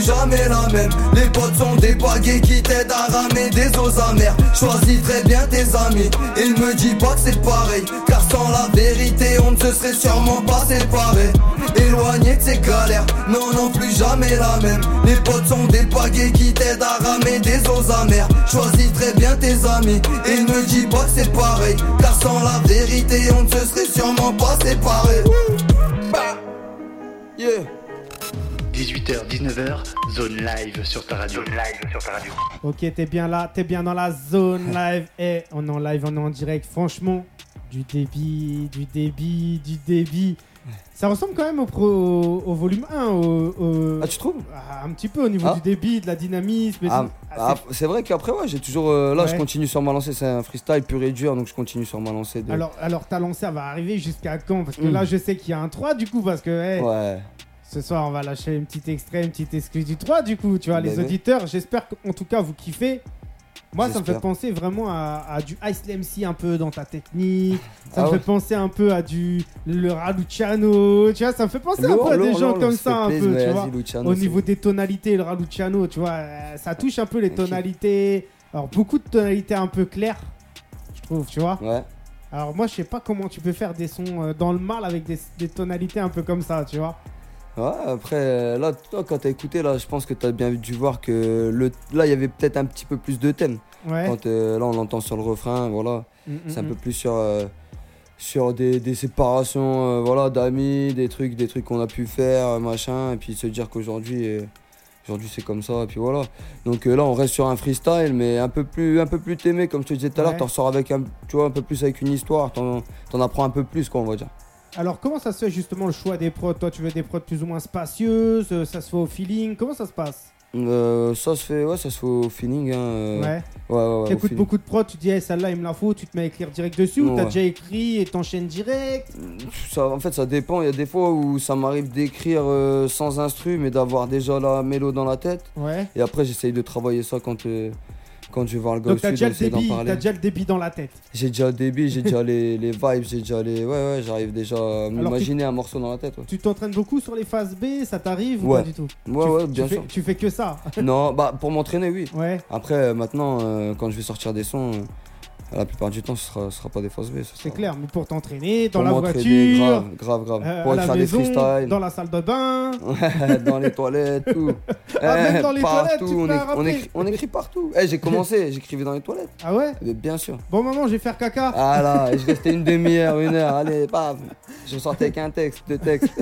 plus jamais la même. Les potes sont des baguets qui t'aident à ramer des eaux amères. Choisis très bien tes amis et me dis pas que c'est pareil. Car sans la vérité, on ne se serait sûrement pas séparés. éloigné de ces galères. Non, non, plus jamais la même. Les potes sont des pagaies qui t'aident à ramer des eaux amères. Choisis très bien tes amis et ne dis pas que c'est pareil. Car sans la vérité, on ne se serait sûrement pas séparés. Bah. 18h, 19h, zone live sur ta radio. Zone live sur ta radio. Ok, t'es bien là, t'es bien dans la zone live. Et on est en live, on est en direct. Franchement, du débit, du débit, du débit. Ça ressemble quand même au, pro- au volume 1, au, au- Ah, tu trouves? Ah, un petit peu au niveau Ah. du débit, de la dynamisme. Ah, c'est- vrai qu'après, ouais, j'ai toujours. euh, là, Ouais. je continue sur ma lancée. C'est un freestyle pur et dur, donc je continue sur ma lancée. De... alors, alors ta lancée elle va arriver jusqu'à quand? Parce que Mm. là, je sais qu'il y a un 3 du coup, parce que hey, Ouais. Ce soir, on va lâcher un petit extrait, une petite excuse du 3 du coup. Tu vois, les Bébé. auditeurs, j'espère qu'en tout cas, vous kiffez. Moi, ça me fait penser vraiment à, à du Ice MC un peu dans ta technique. Ça Ah me ouais. fait penser un peu à du le Raluciano. Tu vois, ça me fait penser un peu à des gens comme ça un peu, tu vois. Luciano, Au niveau des tonalités, le Raluciano, tu vois, euh, ça touche un peu les tonalités. Alors, beaucoup de tonalités un peu claires, je trouve, tu vois. Ouais. Alors, moi, je sais pas comment tu peux faire des sons euh, dans le mal avec des, des tonalités un peu comme ça, tu vois. Ouais, après, là, toi, quand t'as écouté, là, je pense que t'as bien dû voir que le... là, il y avait peut-être un petit peu plus de thèmes. Ouais. Quand euh, là, on l'entend sur le refrain, voilà. Mm, mm, C'est un mm. peu plus sur, euh, sur des, des séparations euh, voilà, d'amis, des trucs, des trucs qu'on a pu faire, machin, et puis se dire qu'aujourd'hui, aujourd'hui c'est comme ça, et puis voilà. Donc là, on reste sur un freestyle, mais un peu plus, un peu plus t'aimer, comme je te disais tout à l'heure, t'en ressors avec un, tu vois, un peu plus avec une histoire, t'en apprends un peu plus, quoi, on va dire. Alors, comment ça se fait justement le choix des prods? Toi, tu veux des prods plus ou moins spacieuses euh, Ça se fait au feeling Comment ça se passe? Euh, ça se fait, ouais, ça se fait au feeling, hein. euh, Ouais. ouais, ouais, ouais, T'écoutes beaucoup de prods, tu dis, hey, celle-là, il me la faut, tu te mets à écrire direct dessus ou t'as déjà écrit et t'enchaînes direct? Ça, en fait, ça dépend. Il y a des fois où ça m'arrive d'écrire euh, sans instru, mais d'avoir déjà la mélo dans la tête. Ouais. Et après, j'essaye de travailler ça quand, euh, quand je vais voir le gars Donc, t'as déjà, le sud, essayer d'en débit, parler. t'as déjà le débit dans la tête. J'ai déjà le débit, j'ai déjà les, les vibes, j'ai déjà les. Ouais, ouais, j'arrive déjà à m'imaginer un morceau dans la tête. Ouais, Tu t'entraînes beaucoup sur les phases B, ça t'arrive ou Ouais. pas du tout ouais, tu, ouais, tu bien fais, sûr. Tu fais que ça non, bah, pour m'entraîner, oui. Ouais. Après, euh, maintenant, euh, quand je vais sortir des sons, euh, la plupart du temps, ce sera, ce sera pas des faces B. ce C'est clair, mais pour t'entraîner, dans Pour la voiture, Grave, grave, grave. euh, pour à la écrire des freestyles. dans la salle de bain. dans les toilettes, tout. Ah, même Eh, dans les partout, toilettes, tu on, écrit, on, écrit, partout. Eh, j'ai commencé, j'écrivais dans les toilettes. Ah ouais? Mais bien sûr. Bon, maman, je vais faire caca. Ah là, je restais une demi-heure, une heure, allez, paf. Je sortais avec un texte, deux textes.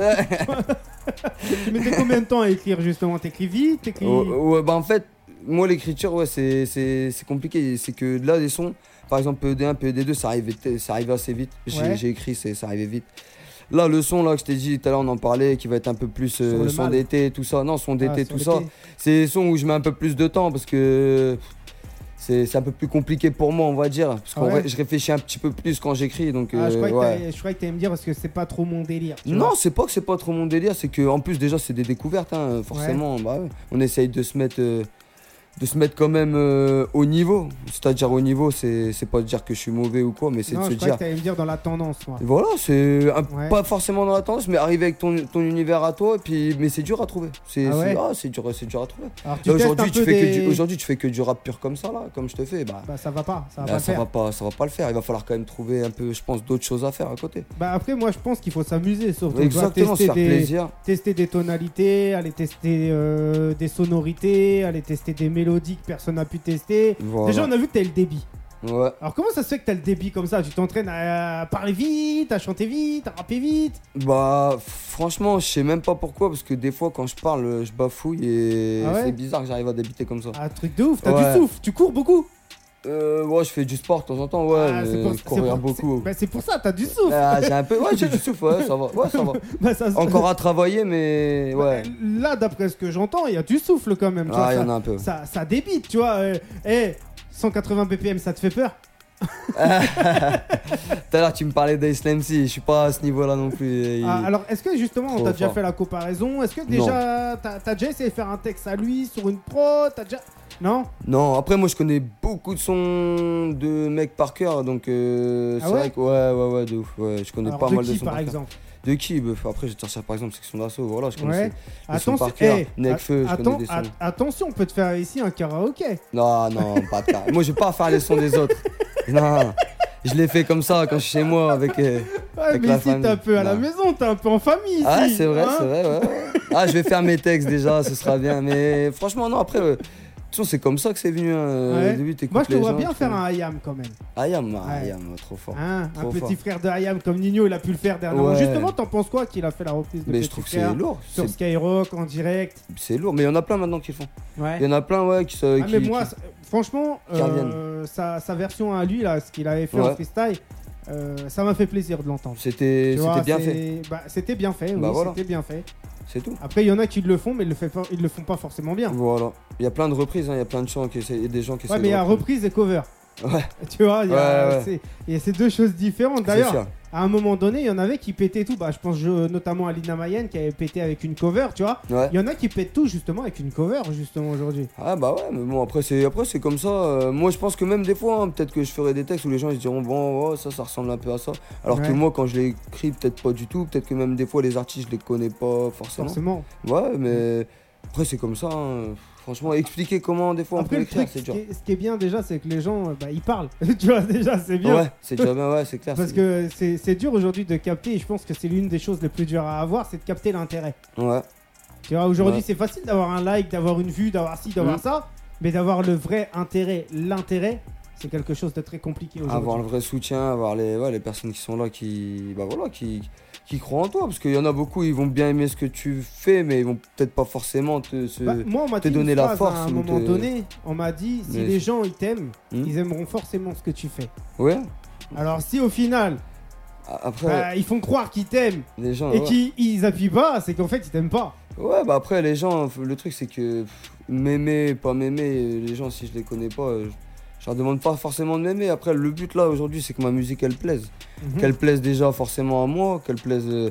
Tu mettais combien de temps à écrire justement? T'écris vite T'écris. Oh, ouais, bah en fait, moi l'écriture, ouais, c'est compliqué. C'est que là, des sons, par exemple PED1, PED2, ça arrivait, ça arrivait assez vite. J'ai, Ouais. écrit, ça arrivait vite. Là, le son là que je t'ai dit tout à l'heure, on en parlait, qui va être un peu plus euh, son d'été, tout ça. Non, son Ah, d'été, sur tout ça. C'est des sons où je mets un peu plus de temps parce que c'est, un peu plus compliqué pour moi, on va dire. Parce que Ah ouais je réfléchis un petit peu plus quand j'écris. Donc, Ah, je euh, croyais que ouais. t'allais- je croyais que t'allais me dire parce que c'est pas trop mon délire. tu Non, c'est pas que c'est pas trop mon délire, c'est que en plus déjà c'est des découvertes, hein, forcément. Bah. On essaye de se mettre, euh, de se mettre quand même euh, au niveau. C'est-à-dire au niveau, c'est c'est pas de dire que je suis mauvais ou quoi, mais c'est Non, de je se croyais dire. que t'allais me dire dans la tendance, moi. Voilà, c'est un- Ouais. pas forcément dans la tendance, mais arriver avec ton, ton univers à toi, et puis, mais c'est dur à trouver. C'est Ah ouais c'est- ah, c'est dur, c'est dur à trouver. Alors, tu Là, testes un Aujourd'hui, tu, fais que du- aujourd'hui, tu fais que du rap pur comme ça, là, comme je te fais. Bah, Bah, ça va pas, ça va là, pas ça, faire. va pas, ça va pas le faire. Il va falloir quand même trouver un peu, je pense, d'autres choses à faire à côté. Bah, après, moi, je pense qu'il faut s'amuser surtout. Exactement, se tester faire des, plaisir. tester des tonalités, aller tester euh, des sonorités, aller tester des mélodies que personne n'a pu tester. Voilà. Déjà, on a vu que t'as le débit. Ouais. Alors, comment ça se fait que t'as le débit comme ça? Tu t'entraînes à parler vite, à chanter vite, à rapper vite? Bah franchement je sais même pas pourquoi parce que des fois quand je parle je bafouille et Ah ouais? c'est bizarre que j'arrive à débiter comme ça. Ah, truc de ouf, t'as Ouais. du souffle, tu cours beaucoup. Euh, ouais je fais du sport de temps en temps ouais Ah, c'est courir pour- beaucoup. c'est- bah, c'est pour ça, t'as du souffle. Ah, j'ai un peu ouais j'ai du souffle ouais ça va ouais ça va. Bah, ça Encore à travailler mais Bah, ouais. Là, d'après ce que j'entends, il y a du souffle quand même. tu Ah il y ça, en a un peu. ça, ça débite, tu vois. euh, eh, 180 BPM, ça te fait peur? Tout à l'heure tu me parlais d'Islam si je suis pas à ce niveau là non plus. Il- Ah, Alors, est-ce que justement, on t'a déjà fait la comparaison? Est-ce que déjà, t'as as déjà essayé de faire un texte à lui sur une pro T'as déjà. Non Non après moi je connais beaucoup de sons de mecs par cœur donc euh, Ah c'est ouais vrai que ouais ouais ouais de ouf ouais je connais Alors, pas de mal qui, de sons par exemple De qui bah, Après je vais te sortir par exemple section d'assaut voilà je connais Ouais. Les sons Attention, par cœur. eh, je connais des sons. attention, on peut te faire ici un karaoké. Non, non, pas de cas. Moi, je vais pas faire les sons des autres. Non, je l'ai fait comme ça quand je suis chez moi avec. euh, Ouais, Avec mais la ici, t'es un peu à la maison, t'es un peu en famille. Ah, ici, c'est vrai, hein. c'est vrai, ouais. Ah, je vais faire mes textes déjà, ce sera bien. Mais franchement, non, après, euh, façon, c'est comme ça que c'est venu. Ouais. Au début, Moi, je te vois gens, bien faire un Ayam quand même. Ayam, ah. Ayam, trop fort. Hein, un petit fort. frère de Ayam comme Nino, il a pu le faire dernièrement. Ouais. Justement, t'en penses quoi qu'il a fait la reprise de Mais je trouve que c'est lourd. sur Skyrock en direct? C'est lourd, mais il y en a plein maintenant qui le font. Ouais. Il y en a plein, ouais, qui se. Ah, qui- mais moi, qui- franchement, euh, sa, sa version à lui, là, ce qu'il avait fait en freestyle, euh, ça m'a fait plaisir de l'entendre. C'était bien fait, bah, c'était bien fait, oui, Bah, voilà. c'était bien fait. C'est tout. Après, il y en a qui le font, mais ils le, fait pas- ils le font pas forcément bien. Voilà. Il y a plein de reprises, hein, il y a plein de chants qui essaient, des gens qui Ouais, mais il y a reprise et cover. Ouais, Tu vois, il y, a- Ouais, ouais. c'est- il y a ces deux choses différentes. D'ailleurs, à un moment donné, il y en avait qui pétaient tout. Bah, je pense je- notamment à Lina Mayenne qui avait pété avec une cover, tu vois. Il y en a qui pètent tout justement avec une cover, justement, aujourd'hui. Ah bah ouais, mais bon après c'est après c'est comme ça. euh, moi je pense que même des fois, hein, peut-être que je ferai des textes où les gens ils se diront bon ouais, ça ça ressemble un peu à ça. Alors que moi quand je l'ai écrit peut-être pas du tout. Peut-être que même des fois les artistes je les connais pas forcément. Forcément. Ouais mais après c'est comme ça. hein. Franchement expliquer comment des fois on Après, peut le écrire c'est ce dur. qui, est, ce qui est bien déjà, c'est que les gens, euh, bah, ils parlent. tu vois, déjà, c'est bien. Ouais c'est déjà bien ouais c'est clair. Parce que c'est dur aujourd'hui de capter, et je pense que c'est l'une des choses les plus dures à avoir, c'est de capter l'intérêt. Ouais Tu vois, aujourd'hui, Ouais. c'est facile d'avoir un like, d'avoir une vue, d'avoir ci, d'avoir Mhm. ça, mais d'avoir le vrai intérêt, l'intérêt, c'est quelque chose de très compliqué aujourd'hui. avoir le vrai soutien, avoir les, ouais, les personnes qui sont là, qui, bah voilà, qui, qui croient en toi. Parce qu'il y en a beaucoup, ils vont bien aimer ce que tu fais, mais ils vont peut-être pas forcément te. Se... Bah, moi, on m'a te dit donner la force à un moment donné. On m'a dit si Mais- les gens ils t'aiment, Hmm ils aimeront forcément ce que tu fais. Ouais. Alors si au final, Après, bah, ils font croire qu'ils t'aiment les gens. et ouais. qu'ils ils appuient pas, c'est qu'en fait ils t'aiment pas. Ouais, bah après, les gens, le truc, c'est que m'aimer, pas m'aimer, les gens, si je les connais pas, je, je leur demande pas forcément de m'aimer. Après, le but là aujourd'hui, c'est que ma musique, elle plaise. Mhm. Qu'elle plaise déjà forcément à moi, qu'elle plaise euh,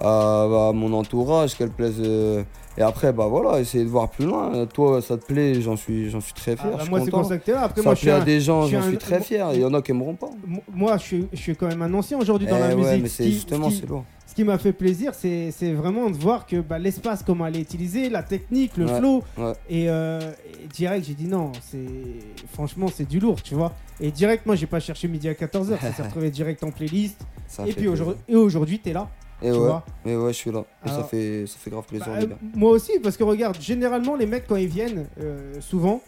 à, à mon entourage, qu'elle plaise. euh, et après, bah voilà, essayer de voir plus loin. Toi, ça te plaît, j'en suis, j'en suis très Ah, fier. bah, je suis moi c'est pour ça que t'es là. Après ça moi je suis, à des gens, je suis j'en un- suis très fier. Il y en a qui aimeront pas. mo- moi je suis, je suis quand même un ancien aujourd'hui dans Eh la ouais, musique. mais Ce c'est justement, c'est lourd. Qui m'a fait plaisir, c'est vraiment de voir que bah, l'espace, comment elle est utilisée, la technique, le Ouais, flow. ouais. Et, euh, et direct, j'ai dit non, c'est franchement, c'est du lourd, tu vois. Et direct, moi, j'ai pas cherché midi à 14h, ça s'est retrouvé direct en playlist. Ça et puis aujourd'hui, t'es là, Et tu ouais, vois. mais ouais, je suis là. Et ça fait, ça fait grave plaisir. Bah, euh, moi aussi, parce que regarde, généralement, les mecs, quand ils viennent, euh, souvent,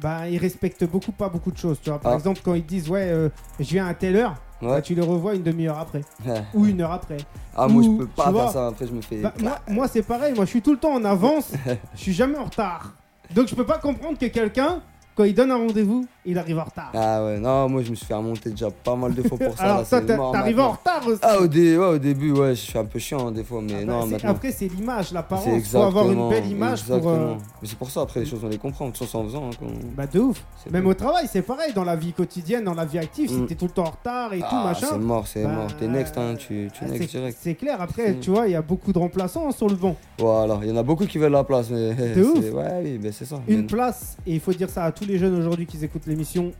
bah, ils respectent beaucoup, pas beaucoup de choses, tu vois. Par Ah. exemple, quand ils disent, ouais, euh, je viens à telle heure, bah, Ouais. tu les revois une demi-heure après, ou une heure après. Ah, moi, je peux pas faire ça. Après, je me fais. Bah, moi, moi, c'est pareil, moi je suis tout le temps en avance, je suis jamais en retard. Donc je peux pas comprendre que quelqu'un, quand il donne un rendez-vous, il arrive en retard. Ah ouais, non, moi, je me suis fait remonter déjà pas mal de fois pour ça. Alors là, c'est t'arrives en retard aussi. Ah, au, dé- ouais, au début, ouais, je suis un peu chiant hein, des fois, mais Ah bah, non, c'est- maintenant. Après c'est l'image, c'est l'apparence, faut exactement. avoir une belle image pour... euh, exactement. Mais c'est pour ça, après, les choses, on les comprend. De toute façon, en faisant. hein, Bah de ouf. c'est Même au travail, c'est pareil, dans la vie quotidienne, dans la vie active, si Mm. t'es tout le temps en retard et tout, Ah, machin. c'est mort, c'est bah, mort. T'es next, hein, tu, tu ah, next c'est- direct. C'est clair, après, Mm. tu vois, il y a beaucoup de remplaçants hein, sur le banc. Voilà, il y en a beaucoup qui veulent la place, mais. De ouf. c'est- Ouais, oui, c'est ça. Une place, et il faut dire ça à tous les jeunes aujourd'hui qui écoutent l'émission,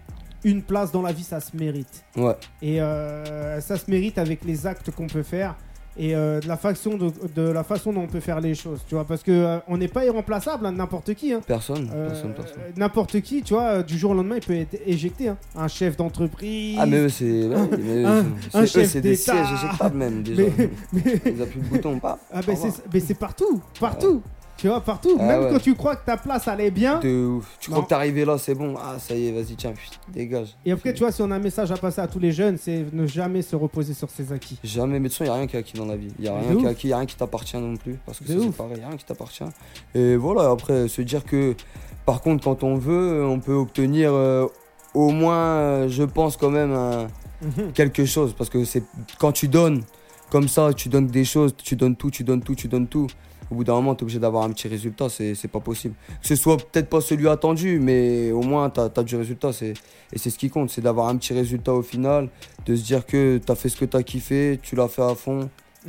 une place dans la vie, ça se mérite. Ouais, Et euh, ça se mérite avec les actes qu'on peut faire et euh, de, la façon de, de la façon dont on peut faire les choses, tu vois. Parce que euh, on n'est pas irremplaçable, hein, n'importe qui. hein. personne, personne, personne. n'importe qui, tu vois, du jour au lendemain, il peut être éjecté. hein. Un chef d'entreprise. Ah, mais eux, c'est. un- chef c'est des sièges éjectables même, déjà. Mais- mais- Ils appuient le bouton, pas? Ah, ben c'est mais c'est partout, partout. Tu vois, partout. Ah Même ouais. quand tu crois que ta place allait bien. De ouf. Tu Non. crois que t'es arrivé là, c'est bon. Ah, ça y est, vas-y, tiens, pfft, dégage. Et après, tu vois, si on a un message à passer à tous les jeunes, c'est ne jamais se reposer sur ses acquis. Jamais, mais de toute façon, il n'y a rien qui est acquis dans la vie. Il n'y a De rien qui est acquis, y a rien qui t'appartient non plus. Parce que c'est pareil, y a rien qui t'appartient. Et voilà, après, se dire que, par contre, quand on veut, on peut obtenir euh, au moins, euh, je pense, quand même, un- Mhm. quelque chose. Parce que c'est quand tu donnes comme ça, tu donnes des choses, tu donnes tout, tu donnes tout, tu donnes tout. Au bout d'un moment, tu es obligé d'avoir un petit résultat, c'est pas possible. Que ce soit peut-être pas celui attendu, mais au moins, tu as, du résultat. Et c'est ce qui compte, c'est d'avoir un petit résultat au final, de se dire que tu as fait ce que tu as kiffé, tu l'as fait à fond,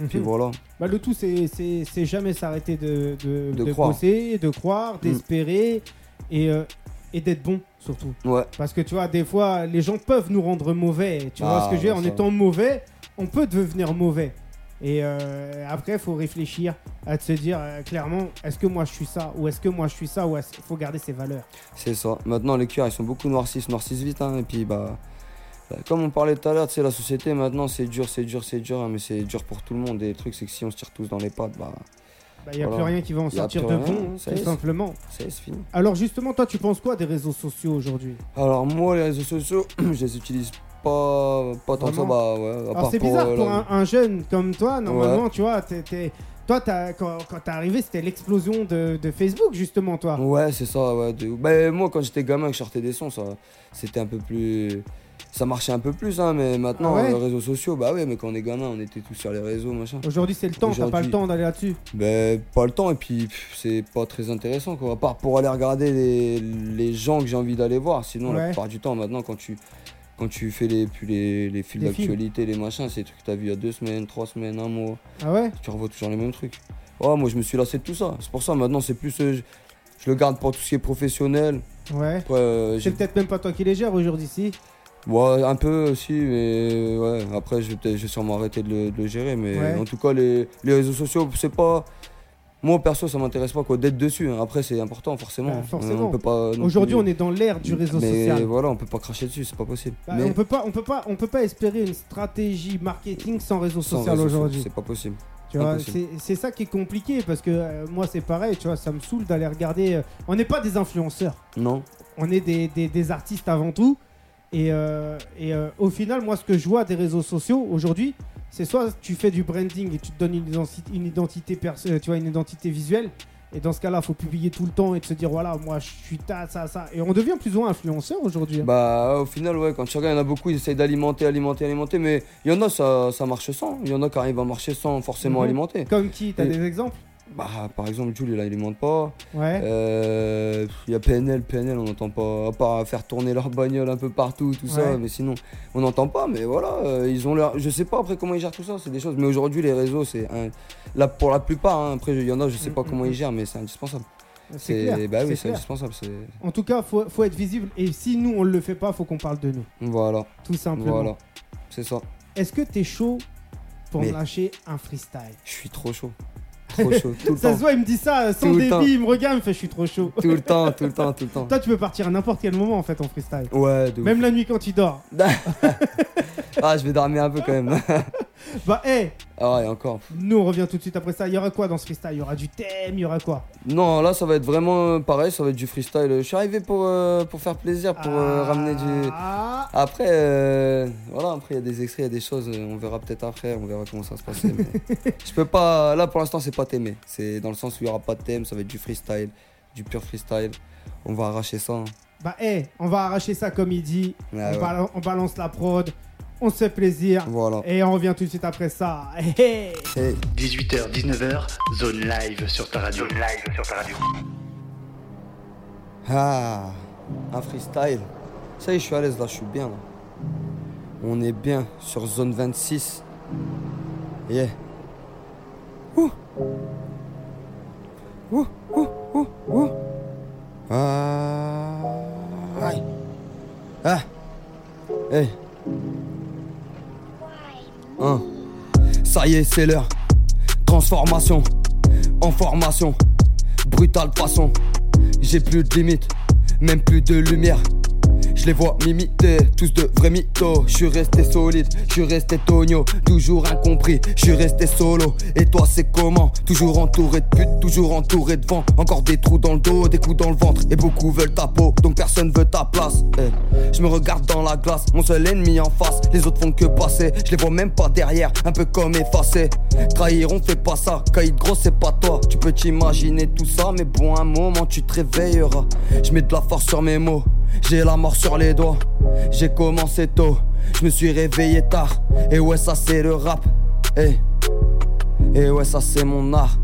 puis Mhm. voilà. Bah, le tout, c'est- jamais s'arrêter de, de, De de croire. bosser, de croire, d'espérer et, euh, et d'être bon surtout. Ouais, Parce que tu vois, des fois, les gens peuvent nous rendre mauvais. Tu vois Ah, ce que je veux dire En étant mauvais, on peut devenir mauvais. Et euh, après, il faut réfléchir à se dire euh, clairement, est-ce que moi je suis ça Ou est-ce que moi je suis ça Ou il faut garder ses valeurs c'est ça. Maintenant, les cœurs, ils sont beaucoup noircis, ils noircissent vite, hein, et puis bah. Bah, Comme on parlait tout à l'heure, la société maintenant c'est dur, c'est dur, c'est dur, hein, mais c'est dur pour tout le monde. Et le truc, c'est que si on se tire tous dans les pattes, bah, Il n'y a Voilà. plus rien qui va en sortir de rien, bon, tout est. simplement. est, c'est fini. Alors justement, toi, tu penses quoi des réseaux sociaux aujourd'hui? Alors, moi, les réseaux sociaux, je les utilise pas, pas tant que ça, bah ouais. À Alors part c'est pour, bizarre euh, pour la- un, un jeune comme toi, normalement, tu vois, t'es- t'es- toi, t'as- quand, quand t'es arrivé, c'était l'explosion de, de Facebook, justement, toi. Ouais, c'est ça, ouais. de- Bah, moi, quand j'étais gamin, que je sortais des sons, ça, c'était un peu plus. Ça marchait un peu plus, hein, mais maintenant, Ah ouais les réseaux sociaux, bah ouais, mais quand on est gamin, on était tous sur les réseaux, machin. Aujourd'hui, c'est le temps, t'as pas le Aujourd'hui- temps d'aller là-dessus. Ben, pas le temps, et puis pff, c'est pas très intéressant, quoi. À part pour aller regarder les, les gens que j'ai envie d'aller voir. Sinon, Ouais. la plupart du temps, maintenant, quand tu, quand tu fais les, puis les, les fils d'actualité, les machins, c'est des trucs que t'as vu il y a deux semaines, trois semaines, un mois. Ah ouais Tu revois toujours les mêmes trucs. Oh, moi, je me suis lassé de tout ça. C'est pour ça, maintenant, c'est plus. euh, je, je le garde pour tout ce qui est professionnel. Ouais. Euh, C'est peut-être même pas toi qui les gères aujourd'hui, si. Ouais, un peu aussi, mais ouais. Après, je vais, peut-être- je vais sûrement arrêter de le, de le gérer. Mais Ouais. en tout cas, les, les réseaux sociaux, c'est pas. Moi, perso, ça m'intéresse pas quoi d'être dessus. hein. Après, c'est important, forcément. Bah, forcément. Aujourd'hui, on est dans l'ère du réseau mais social. voilà, on peut pas cracher dessus, c'est pas possible. Bah, mais on peut pas, on peut pas, on peut pas espérer une stratégie marketing sans réseau sans social aujourd'hui. c'est pas possible. Tu vois, impossible. c'est ça qui est compliqué parce que euh, moi c'est pareil, tu vois, ça me saoule d'aller regarder. euh, on n'est pas des influenceurs, Non. on est des, des- des artistes avant tout. Et, euh, et au final, moi ce que je vois des réseaux sociaux aujourd'hui, c'est soit tu fais du branding et tu te donnes une identité, une identité perso- euh, tu vois, une identité visuelle. Et dans ce cas-là, faut publier tout le temps et te se dire voilà, moi je suis ta, ça, ça. Et on devient plus ou moins influenceur aujourd'hui. hein. Bah, au final, ouais, quand tu regardes, il y en a beaucoup, ils essayent d'alimenter, alimenter, alimenter, mais il y en a, ça, ça marche sans. Il y en a qui arrivent à marcher sans forcément Mhm. alimenter. Comme qui? T'as et- des exemples? Bah, par exemple, Jules, il alimente pas. Ouais. Euh, Il y a PNL, PNL, on n'entend pas, à part faire tourner leur bagnole un peu partout, tout ça, mais sinon, on n'entend pas, mais voilà, euh, ils ont leur. Je sais pas après comment ils gèrent tout ça, c'est des choses, mais aujourd'hui, les réseaux, c'est. un- Là, pour la plupart, hein, après, il y en a, je sais pas Mm, comment mm, ils gèrent, mais c'est indispensable. c'est. Bah oui, c'est indispensable. En tout cas, faut, faut être visible. Et si nous on le fait pas, faut qu'on parle de nous, Voilà, tout simplement. voilà, c'est ça. Est-ce que t'es chaud pour Mais- me lâcher un freestyle? Je suis trop chaud. Trop chaud, tout le Ça temps. se voit, il me dit ça sans Tout débit, il me regarde, il me fait je suis trop chaud. Tout le temps, tout le temps, tout le temps. Toi, tu peux partir à n'importe quel moment en fait en freestyle. Ouais, de ouf. Même la nuit quand tu dors. Ah, je vais dormir un peu quand même. Bah, hé, Ah, et encore. nous on revient tout de suite après ça. Il y aura quoi dans ce freestyle? Il y aura du thème, il y aura quoi? Non, là, ça va être vraiment euh, pareil, ça va être du freestyle. Je suis arrivé pour, euh, pour faire plaisir, pour euh, ramener du. Ah, Après, euh, voilà, après, il y a des extraits, il y a des choses, on verra peut-être après, on verra comment ça va se passer. mais je peux pas. Là, pour l'instant, c'est pas t'aimer. C'est dans le sens où il y aura pas de thème, ça va être du freestyle, du pur freestyle. On va arracher ça. hein. Bah, hé, on va arracher ça comme il dit. Ouais, on, ouais. bala- on balance la prod, on se fait plaisir. Voilà. Et on revient tout de suite après ça. Hé, hé. Hey. 18h, 19h, zone live sur ta radio. Zone live sur ta radio. Ah, un freestyle. Ça y est, je suis à l'aise là, je suis bien là. On est bien sur zone 26. Yeah. Ouh. Ouh, ouh, ouh, ouh. Ah. Aïe. Ah. Hey. Hein. Ça y est, c'est l'heure. Transformation. En formation. Brutale façon. J'ai plus de limites, même plus de lumière. Je les vois m'imiter, tous de vrais mythos. Je suis resté solide, je suis resté tonio, toujours incompris. Je suis resté solo. Et toi, c'est comment? Toujours entouré de putes, toujours entouré de vent. Encore des trous dans le dos, des coups dans le ventre. Et beaucoup veulent ta peau, donc personne veut ta place. Eh, Je me regarde dans la glace, mon seul ennemi en face. Les autres font que passer, je les vois même pas derrière, un peu comme effacés. Trahir, on fait pas ça. Caïd gros, c'est pas toi. Tu peux t'imaginer tout ça, mais bon, un moment tu te réveilleras. Je mets de la force sur mes mots, j'ai la mort sur les doigts. J'ai commencé tôt, je me suis réveillé tard. Et ouais, ça c'est le rap. Et ouais, ça c'est mon art.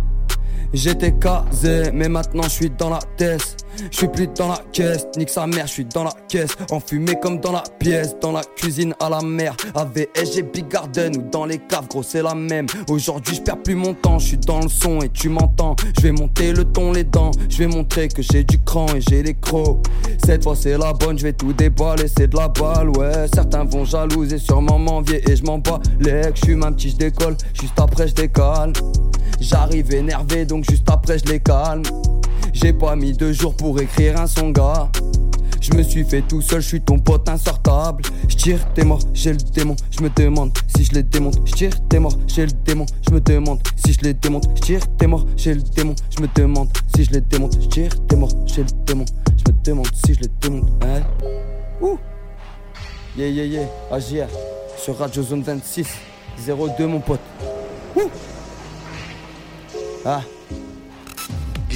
J'étais casé, mais maintenant je suis dans la tête. Je suis plus dans la caisse, nique sa mère, je suis dans la caisse. Enfumé comme dans la pièce, dans la cuisine à la mer. AVS, j'ai Big Garden ou dans les caves, gros, c'est la même. Aujourd'hui, je perds plus mon temps, je suis dans le son et tu m'entends. Je vais monter le ton, les dents. Je vais montrer que j'ai du cran et j'ai les crocs. Cette fois, c'est la bonne, je vais tout déballer, c'est de la balle, ouais. Certains vont jalouser, sûrement m'envier et je m'en bats. Les je suis ma petit, je décolle, juste après, je décale. J'arrive énervé, donc juste après, je les calme. J'ai pas mis deux jours pour écrire un son, gars. Je me suis fait tout seul, je suis ton pote insortable. Je tire, t'es mort, j'ai le démon. Je me demande si je les démonte. Je tire, t'es mort, j'ai le démon. Je me demande si je les démonte. Je tire, t'es mort, j'ai le démon. Je me demande si je les démonte. Je tire, t'es mort, j'ai le démon. Je me demande si je les démonte. Hein Ouh Yeah yeah yeah, AGR sur Radio Zone 26 02 mon pote. Ouh ah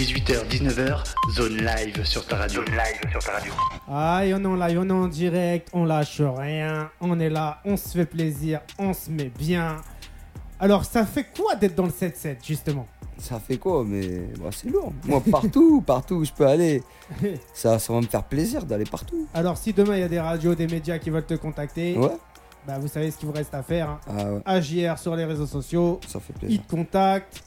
18h, 19h, zone live sur ta radio. Zone live sur ta radio. Aïe, on est en live, on est en direct, on lâche rien, on est là, on se fait plaisir, on se met bien. Alors, ça fait quoi d'être dans le 7-7, justement? Ça fait quoi? Mais bah, c'est lourd. Moi, partout, partout où je peux aller, ça, ça va me faire plaisir d'aller partout. Alors, si demain il y a des radios, des médias qui veulent te contacter, Ouais. bah, vous savez ce qu'il vous reste à faire. hein. Ah ouais, AJR sur les réseaux sociaux, ça fait ils plaisir. te contactent.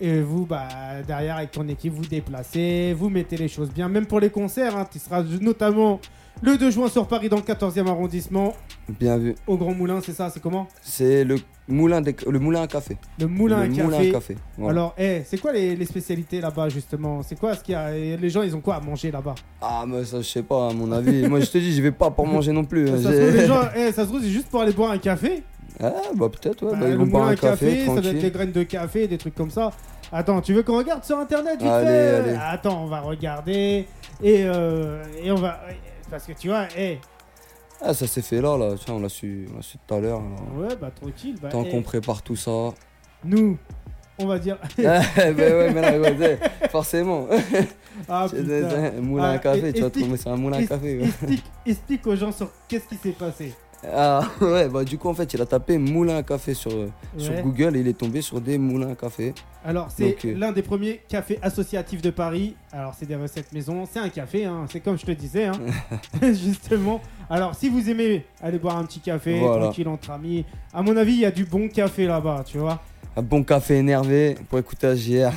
Et vous, bah, derrière, avec ton équipe, vous déplacez, vous mettez les choses bien. Même pour les concerts, hein, tu seras notamment le 2 juin sur Paris dans le 14e arrondissement, Bien vu. au Grand Moulin, c'est ça, c'est comment? C'est le moulin, des- le moulin à café. Le Moulin le à moulin café. à café. voilà. Alors, eh, c'est quoi les, les spécialités là-bas, justement? C'est quoi ce qu'il y a? Les gens, ils ont quoi à manger là-bas? Ah, mais ça, je sais pas, à mon avis. Moi, je te dis, j'y vais pas pour manger non plus. ça, se trouve, les gens, eh, ça se trouve, c'est juste pour aller boire un café. Ah, bah peut-être, ouais. Bah, bah, ils vont boire un café, café, ça doit être les graines de café, des trucs comme ça. Attends, tu veux qu'on regarde sur internet vite Allez, fait allez. Attends, on va regarder et, euh, et on va parce que tu vois, eh, Ah, ça s'est fait là, là. Tiens, on l'a su, on l'a su tout à l'heure. ouais, bah tranquille, bah, Tant eh, qu'on prépare tout ça. nous, on va dire ah, bah ouais, mais là, ouais, forcément. ah C'est putain. un moulin Ah, à café, tu vas tomber sur un moulin à Ex- café. explique aux gens sur qu'est-ce qui s'est passé? Ah ouais, bah du coup en fait il a tapé moulin à café sur, euh, sur. Google et il est tombé sur des moulins à café. Alors, c'est euh, l'un des premiers cafés associatifs de Paris. Alors, c'est des recettes maison. C'est un café, hein. c'est comme je te disais, hein. justement. Alors, si vous aimez aller boire un petit café, Voilà. tranquille entre amis, à mon avis, il y a du bon café là-bas, tu vois. Un bon café énervé pour écouter AJR.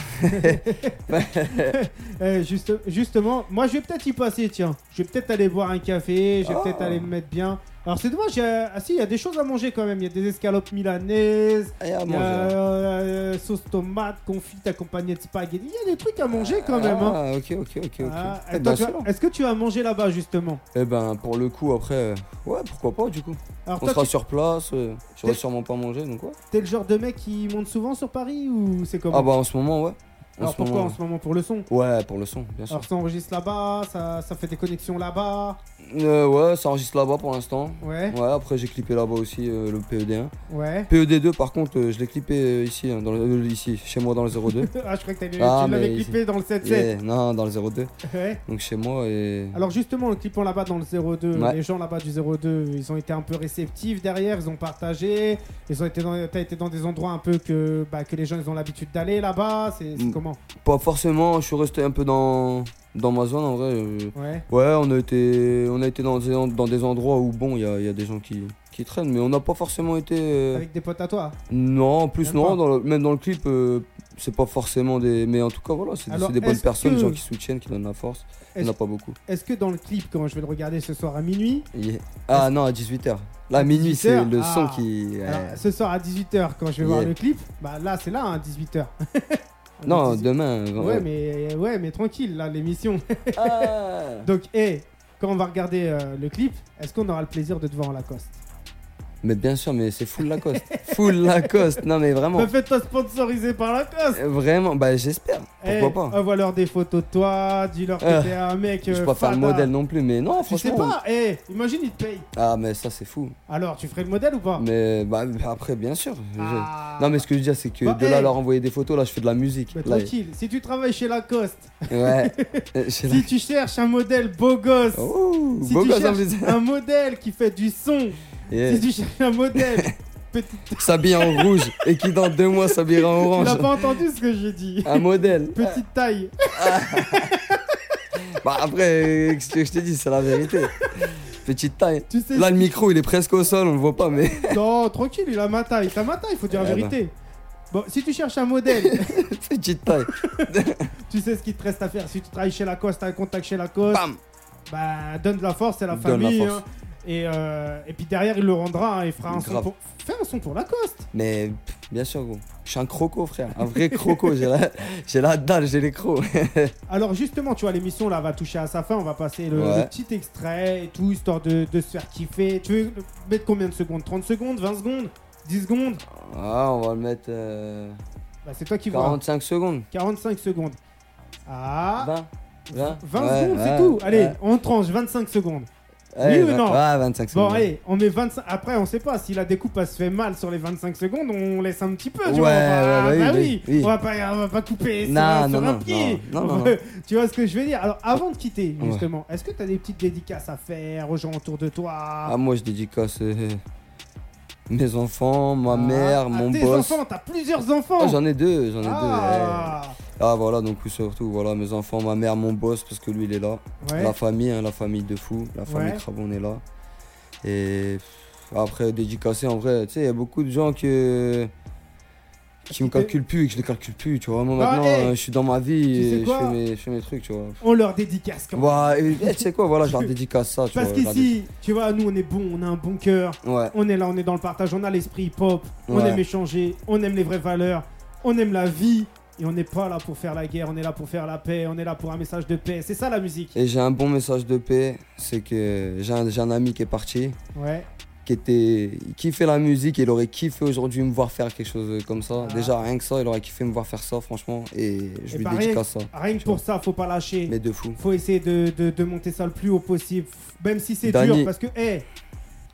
Eh, juste, justement, moi, je vais peut-être y passer, tiens. Je vais peut-être aller boire un café, je vais Ah. peut-être aller me mettre bien. Alors, c'est dommage, il y a- ah si, il y a des choses à manger quand même. Il y a des escalopes milanaises. Ah, il y a manger, là. euh, sauce tomate, confite accompagnée de spaghetti. Il y a des trucs à manger quand même. hein. Ah ok ok ok ok. Ah, Eh ben, Est-ce que tu vas manger là-bas justement? Eh ben pour le coup après, euh, ouais pourquoi pas du coup. Alors On toi, sera tu sur place, euh, j'aurais sûrement pas mangé donc ouais. t'es le genre de mec qui monte souvent sur Paris ou c'est comment? Ah bah en ce moment ouais. En Alors pourquoi moment, en ce moment? Pour le son? Ouais pour le son bien sûr. Alors ça enregistre là-bas, ça, ça fait des connexions là-bas. Euh, ouais ça enregistre là-bas pour l'instant. Ouais, Ouais après j'ai clippé là-bas aussi euh, le PED1. ouais. PED2 par contre euh, je l'ai clippé ici, hein, dans le, ici chez moi dans le 02. ah, je crois que t'avais- Ah, tu l'avais clippé dans le 7-7. Yeah, non dans le 02. Ouais. Donc chez moi et. Alors justement, le clippant là-bas dans le 02, Ouais. les gens là-bas du 02, ils ont été un peu réceptifs derrière, ils ont partagé, ils ont été dans, t'as été dans des endroits un peu que, bah, que les gens ils ont l'habitude d'aller là-bas, c'est c'est Mm. comment? Pas forcément, je suis resté un peu dans, dans ma zone en vrai. euh, Ouais. Ouais, on a été, on a été dans, des, dans des endroits où bon, il y a, y a des gens qui, qui traînent, mais on n'a pas forcément été. euh, Avec des potes à toi. Non, en plus Même non, dans le- même dans le clip, euh, c'est pas forcément des. Mais en tout cas, voilà, c'est des bonnes personnes, que- des gens qui soutiennent, qui donnent la force. Il n'y en a pas beaucoup. est-ce que dans le clip, quand je vais le regarder ce soir à minuit, Yeah. Ah non, à 18h. Là, À minuit, c'est 18h, le ah. son qui. ouais. Alors, ce soir à 18h, quand je vais voir le clip, bah là, c'est là, hein, 18h. Non, demain. Ouais, mais, ouais, mais tranquille, là, l'émission. Ah. Donc, hé, quand on va regarder euh, le clip, est-ce qu'on aura le plaisir de te voir en Lacoste? Mais bien sûr, mais c'est full Lacoste. full Lacoste. Non, mais vraiment. Me faites-toi sponsoriser par Lacoste Euh, Vraiment, bah j'espère. Eh, Pourquoi pas Envoie-leur des photos de toi, dis-leur que Euh, t'es un mec. Je euh, peux pas faire le modèle non plus, mais non, Tu sais franchement. pas, eh, imagine, ils te payent. Ah, mais ça, c'est fou. Alors, tu ferais le modèle ou pas? Mais bah, après, bien sûr. je- Ah. Non, mais ce que je veux dire, c'est que Bah, de là eh. leur envoyer des photos, là, je fais de la musique. Bah, Là, tranquille, si tu travailles chez Lacoste, ouais. Euh, je sais si tu cherches un modèle beau gosse, pas. Oh, si beau tu gosse cherches un modèle qui fait du son, Yeah. si tu cherches un modèle, petit... S'habille en rouge et qui dans deux mois s'habillera en tu orange. n'as pas entendu ce que j'ai dit. Un modèle. Petite taille. Bah après, ce que je t'ai dit, c'est la vérité. Petite taille. Tu sais Là, le micro, il est presque au sol, on le voit pas, mais. Non, tranquille, il a ma taille. T'as ma taille, faut dire la Eh ben. vérité. Bon, si tu cherches un modèle, Petite taille. tu sais ce qu'il te reste à faire. Si tu travailles chez Lacoste, t'as un contact chez Lacoste, Bam bah donne de la force, c'est la Donne la famille. force. hein. Et, euh, et puis derrière, il le rendra, hein, il fera un son pour... Fais un son pour Lacoste. Mais pff, Bien sûr, gros. Je suis un croco, frère. Un vrai croco. J'ai la, j'ai la dalle, j'ai les crocs. Alors justement, tu vois, l'émission là va toucher à sa fin. On va passer le, Ouais. le petit extrait et tout, histoire de, de se faire kiffer. Tu veux mettre combien de secondes? 30 secondes? 20 secondes? 10 secondes? Ah, on va le mettre euh, bah, C'est toi qui vois. 45 secondes. 45 secondes. Ah 20 20, 20 Ouais, secondes, ouais, c'est tout. Allez, on tranche 25 secondes. Ouais, ou non Ouais, 25 secondes. Bon, allez, on met 25. Après, on sait pas si la découpe elle se fait mal sur les 25 secondes, on laisse un petit peu. Tu Ouais, vois, ouais, bah oui, oui, oui, oui. on va pas, on va pas couper sur, Non, sur non, un non, pied. non, non, Tu vois ce que je veux dire? Alors, avant de quitter, Ouais. justement, est-ce que tu as des petites dédicaces à faire aux gens autour de toi? Ah, moi, je dédicace euh, mes enfants, ma Ah, mère, ah, mon tes boss. enfants, t'as plusieurs enfants. Ah, j'en ai deux, j'en ai deux. Ah, voilà, donc surtout, voilà, mes enfants, ma mère, mon boss, parce que lui, il est là. ouais. La famille, hein, la famille de fou, la famille Ouais. Crabon est là. Et après, dédicacé, en vrai, tu sais, il y a beaucoup de gens que qui me calculent plus et que je les calcule plus, tu vois. Moi, Ah, maintenant, hey, je suis dans ma vie tu sais et je fais, mes, je fais mes trucs, tu vois. On leur dédicace quand même. Ouais, et, et tu sais quoi, voilà, je leur dédicace ça, tu Parce qu'ici, tu vois, nous on est bon, on a un bon cœur, Ouais, on est là, on est dans le partage, on a l'esprit hip-hop, on Ouais. aime échanger, on aime les vraies valeurs, on aime la vie, et on n'est pas là pour faire la guerre, on est là pour faire la paix, on est là pour un message de paix. C'est ça la musique. et j'ai un bon message de paix, c'est que j'ai un, j'ai un ami qui est parti, Ouais. qui était il kiffait la musique il aurait kiffé aujourd'hui me voir faire quelque chose comme ça Ah. déjà rien que ça il aurait kiffé me voir faire ça franchement et je Et lui bah, rien, dédicace ça rien que pour ça, faut pas lâcher. mais de fou Faut essayer de, de- de monter ça le plus haut possible, même si c'est Dany. dur, parce que, hé,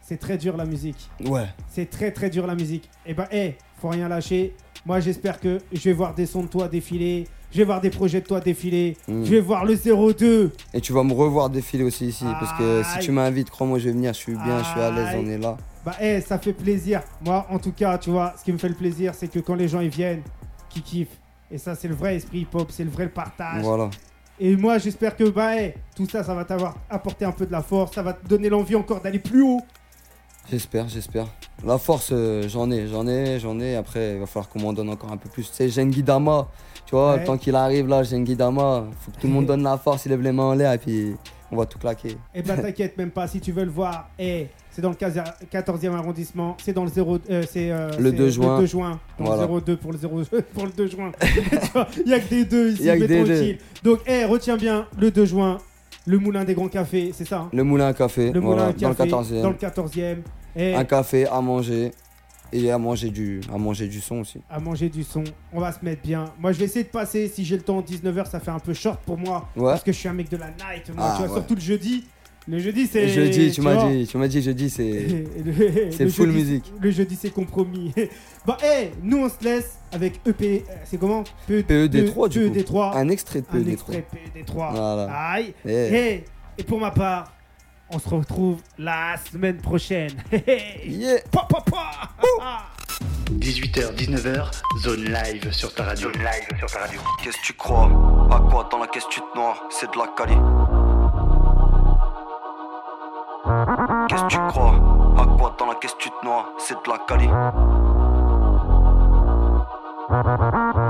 c'est très dur la musique. ouais C'est très très dur la musique. Et bah, hé, faut rien lâcher. Moi, j'espère que je vais voir des sons de toi défiler. Je vais voir des projets de toi défiler. Mm. Je vais voir le 02. et tu vas me revoir défiler aussi ici parce que si tu m'invites crois-moi je vais venir je suis bien je suis à l'aise on est là Bah, hé, ça fait plaisir. Moi, en tout cas, tu vois, ce qui me fait le plaisir, c'est que quand les gens ils viennent, qu'ils kiffent. Et ça, c'est le vrai esprit hip-hop, c'est le vrai partage. voilà Et moi, j'espère que bah, hé, tout ça, ça va t'avoir apporté un peu de la force. Ça va te donner l'envie encore d'aller plus haut. J'espère j'espère la force euh, j'en ai j'en ai j'en ai après il va falloir qu'on m'en donne encore un peu plus tu sais Gengi Dama tu vois Ouais. tant qu'il arrive là Gengi Dama faut que tout le monde donne la force il lève les mains en l'air et puis on va tout claquer Et bah, t'inquiète même pas, si tu veux le voir, hé, c'est dans le 14e arrondissement, c'est dans le 0, euh, c'est euh, Le c'est 2 juin. Le 2 juin. Donc Voilà. 02 pour le 0, pour le 2 juin. Il y a que des deux ici, mais tranquille. Donc, hé, retiens bien, le 2 juin, le moulin des grands cafés, c'est ça hein le moulin à café Le voilà, moulin à dans le café 14e dans le 14e. Et un café à manger et à manger du à manger du son aussi à manger du son. On va se mettre bien. Moi, je vais essayer de passer. Si j'ai le temps, 19h, ça fait un peu short pour moi. Ouais. Parce que je suis un mec de la night. Moi, Ah, tu vois, ouais. surtout le jeudi. Le jeudi, c'est. jeudi tu m'as dit tu m'as dit jeudi c'est c'est le full jeudi, musique. Le jeudi, c'est compromis. bah, hé, nous, on se laisse avec EP. euh, C'est comment? E PED3 du coup PED3. un extrait de Un PED3 extrait PED3. Voilà. Aïe. Eh. Et, et pour ma part, on se retrouve la semaine prochaine. Yeah. Pa, pa, pa. 18h, 19h, zone live sur ta radio. Zone live sur ta radio. Qu'est-ce que tu crois? À quoi dans la caisse tu te noies C'est de la cali. Qu'est-ce que tu crois? À quoi dans la caisse tu te noies? C'est de la cali.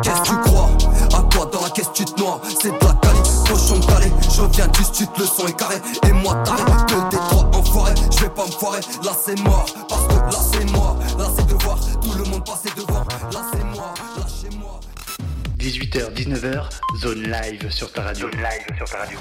Qu'est-ce que tu crois? À quoi dans la caisse tu te noies? C'est de la cali. Cochon calé, je reviens du sud, le son est carré. Et moi taré, que des trois en forêt. Je vais pas me foirer, là c'est mort. Parce que là c'est moi, là c'est de voir tout le monde passer devant. Là c'est moi, lâchez-moi. 18h, 19h, zone live sur ta radio. Zone live sur ta radio.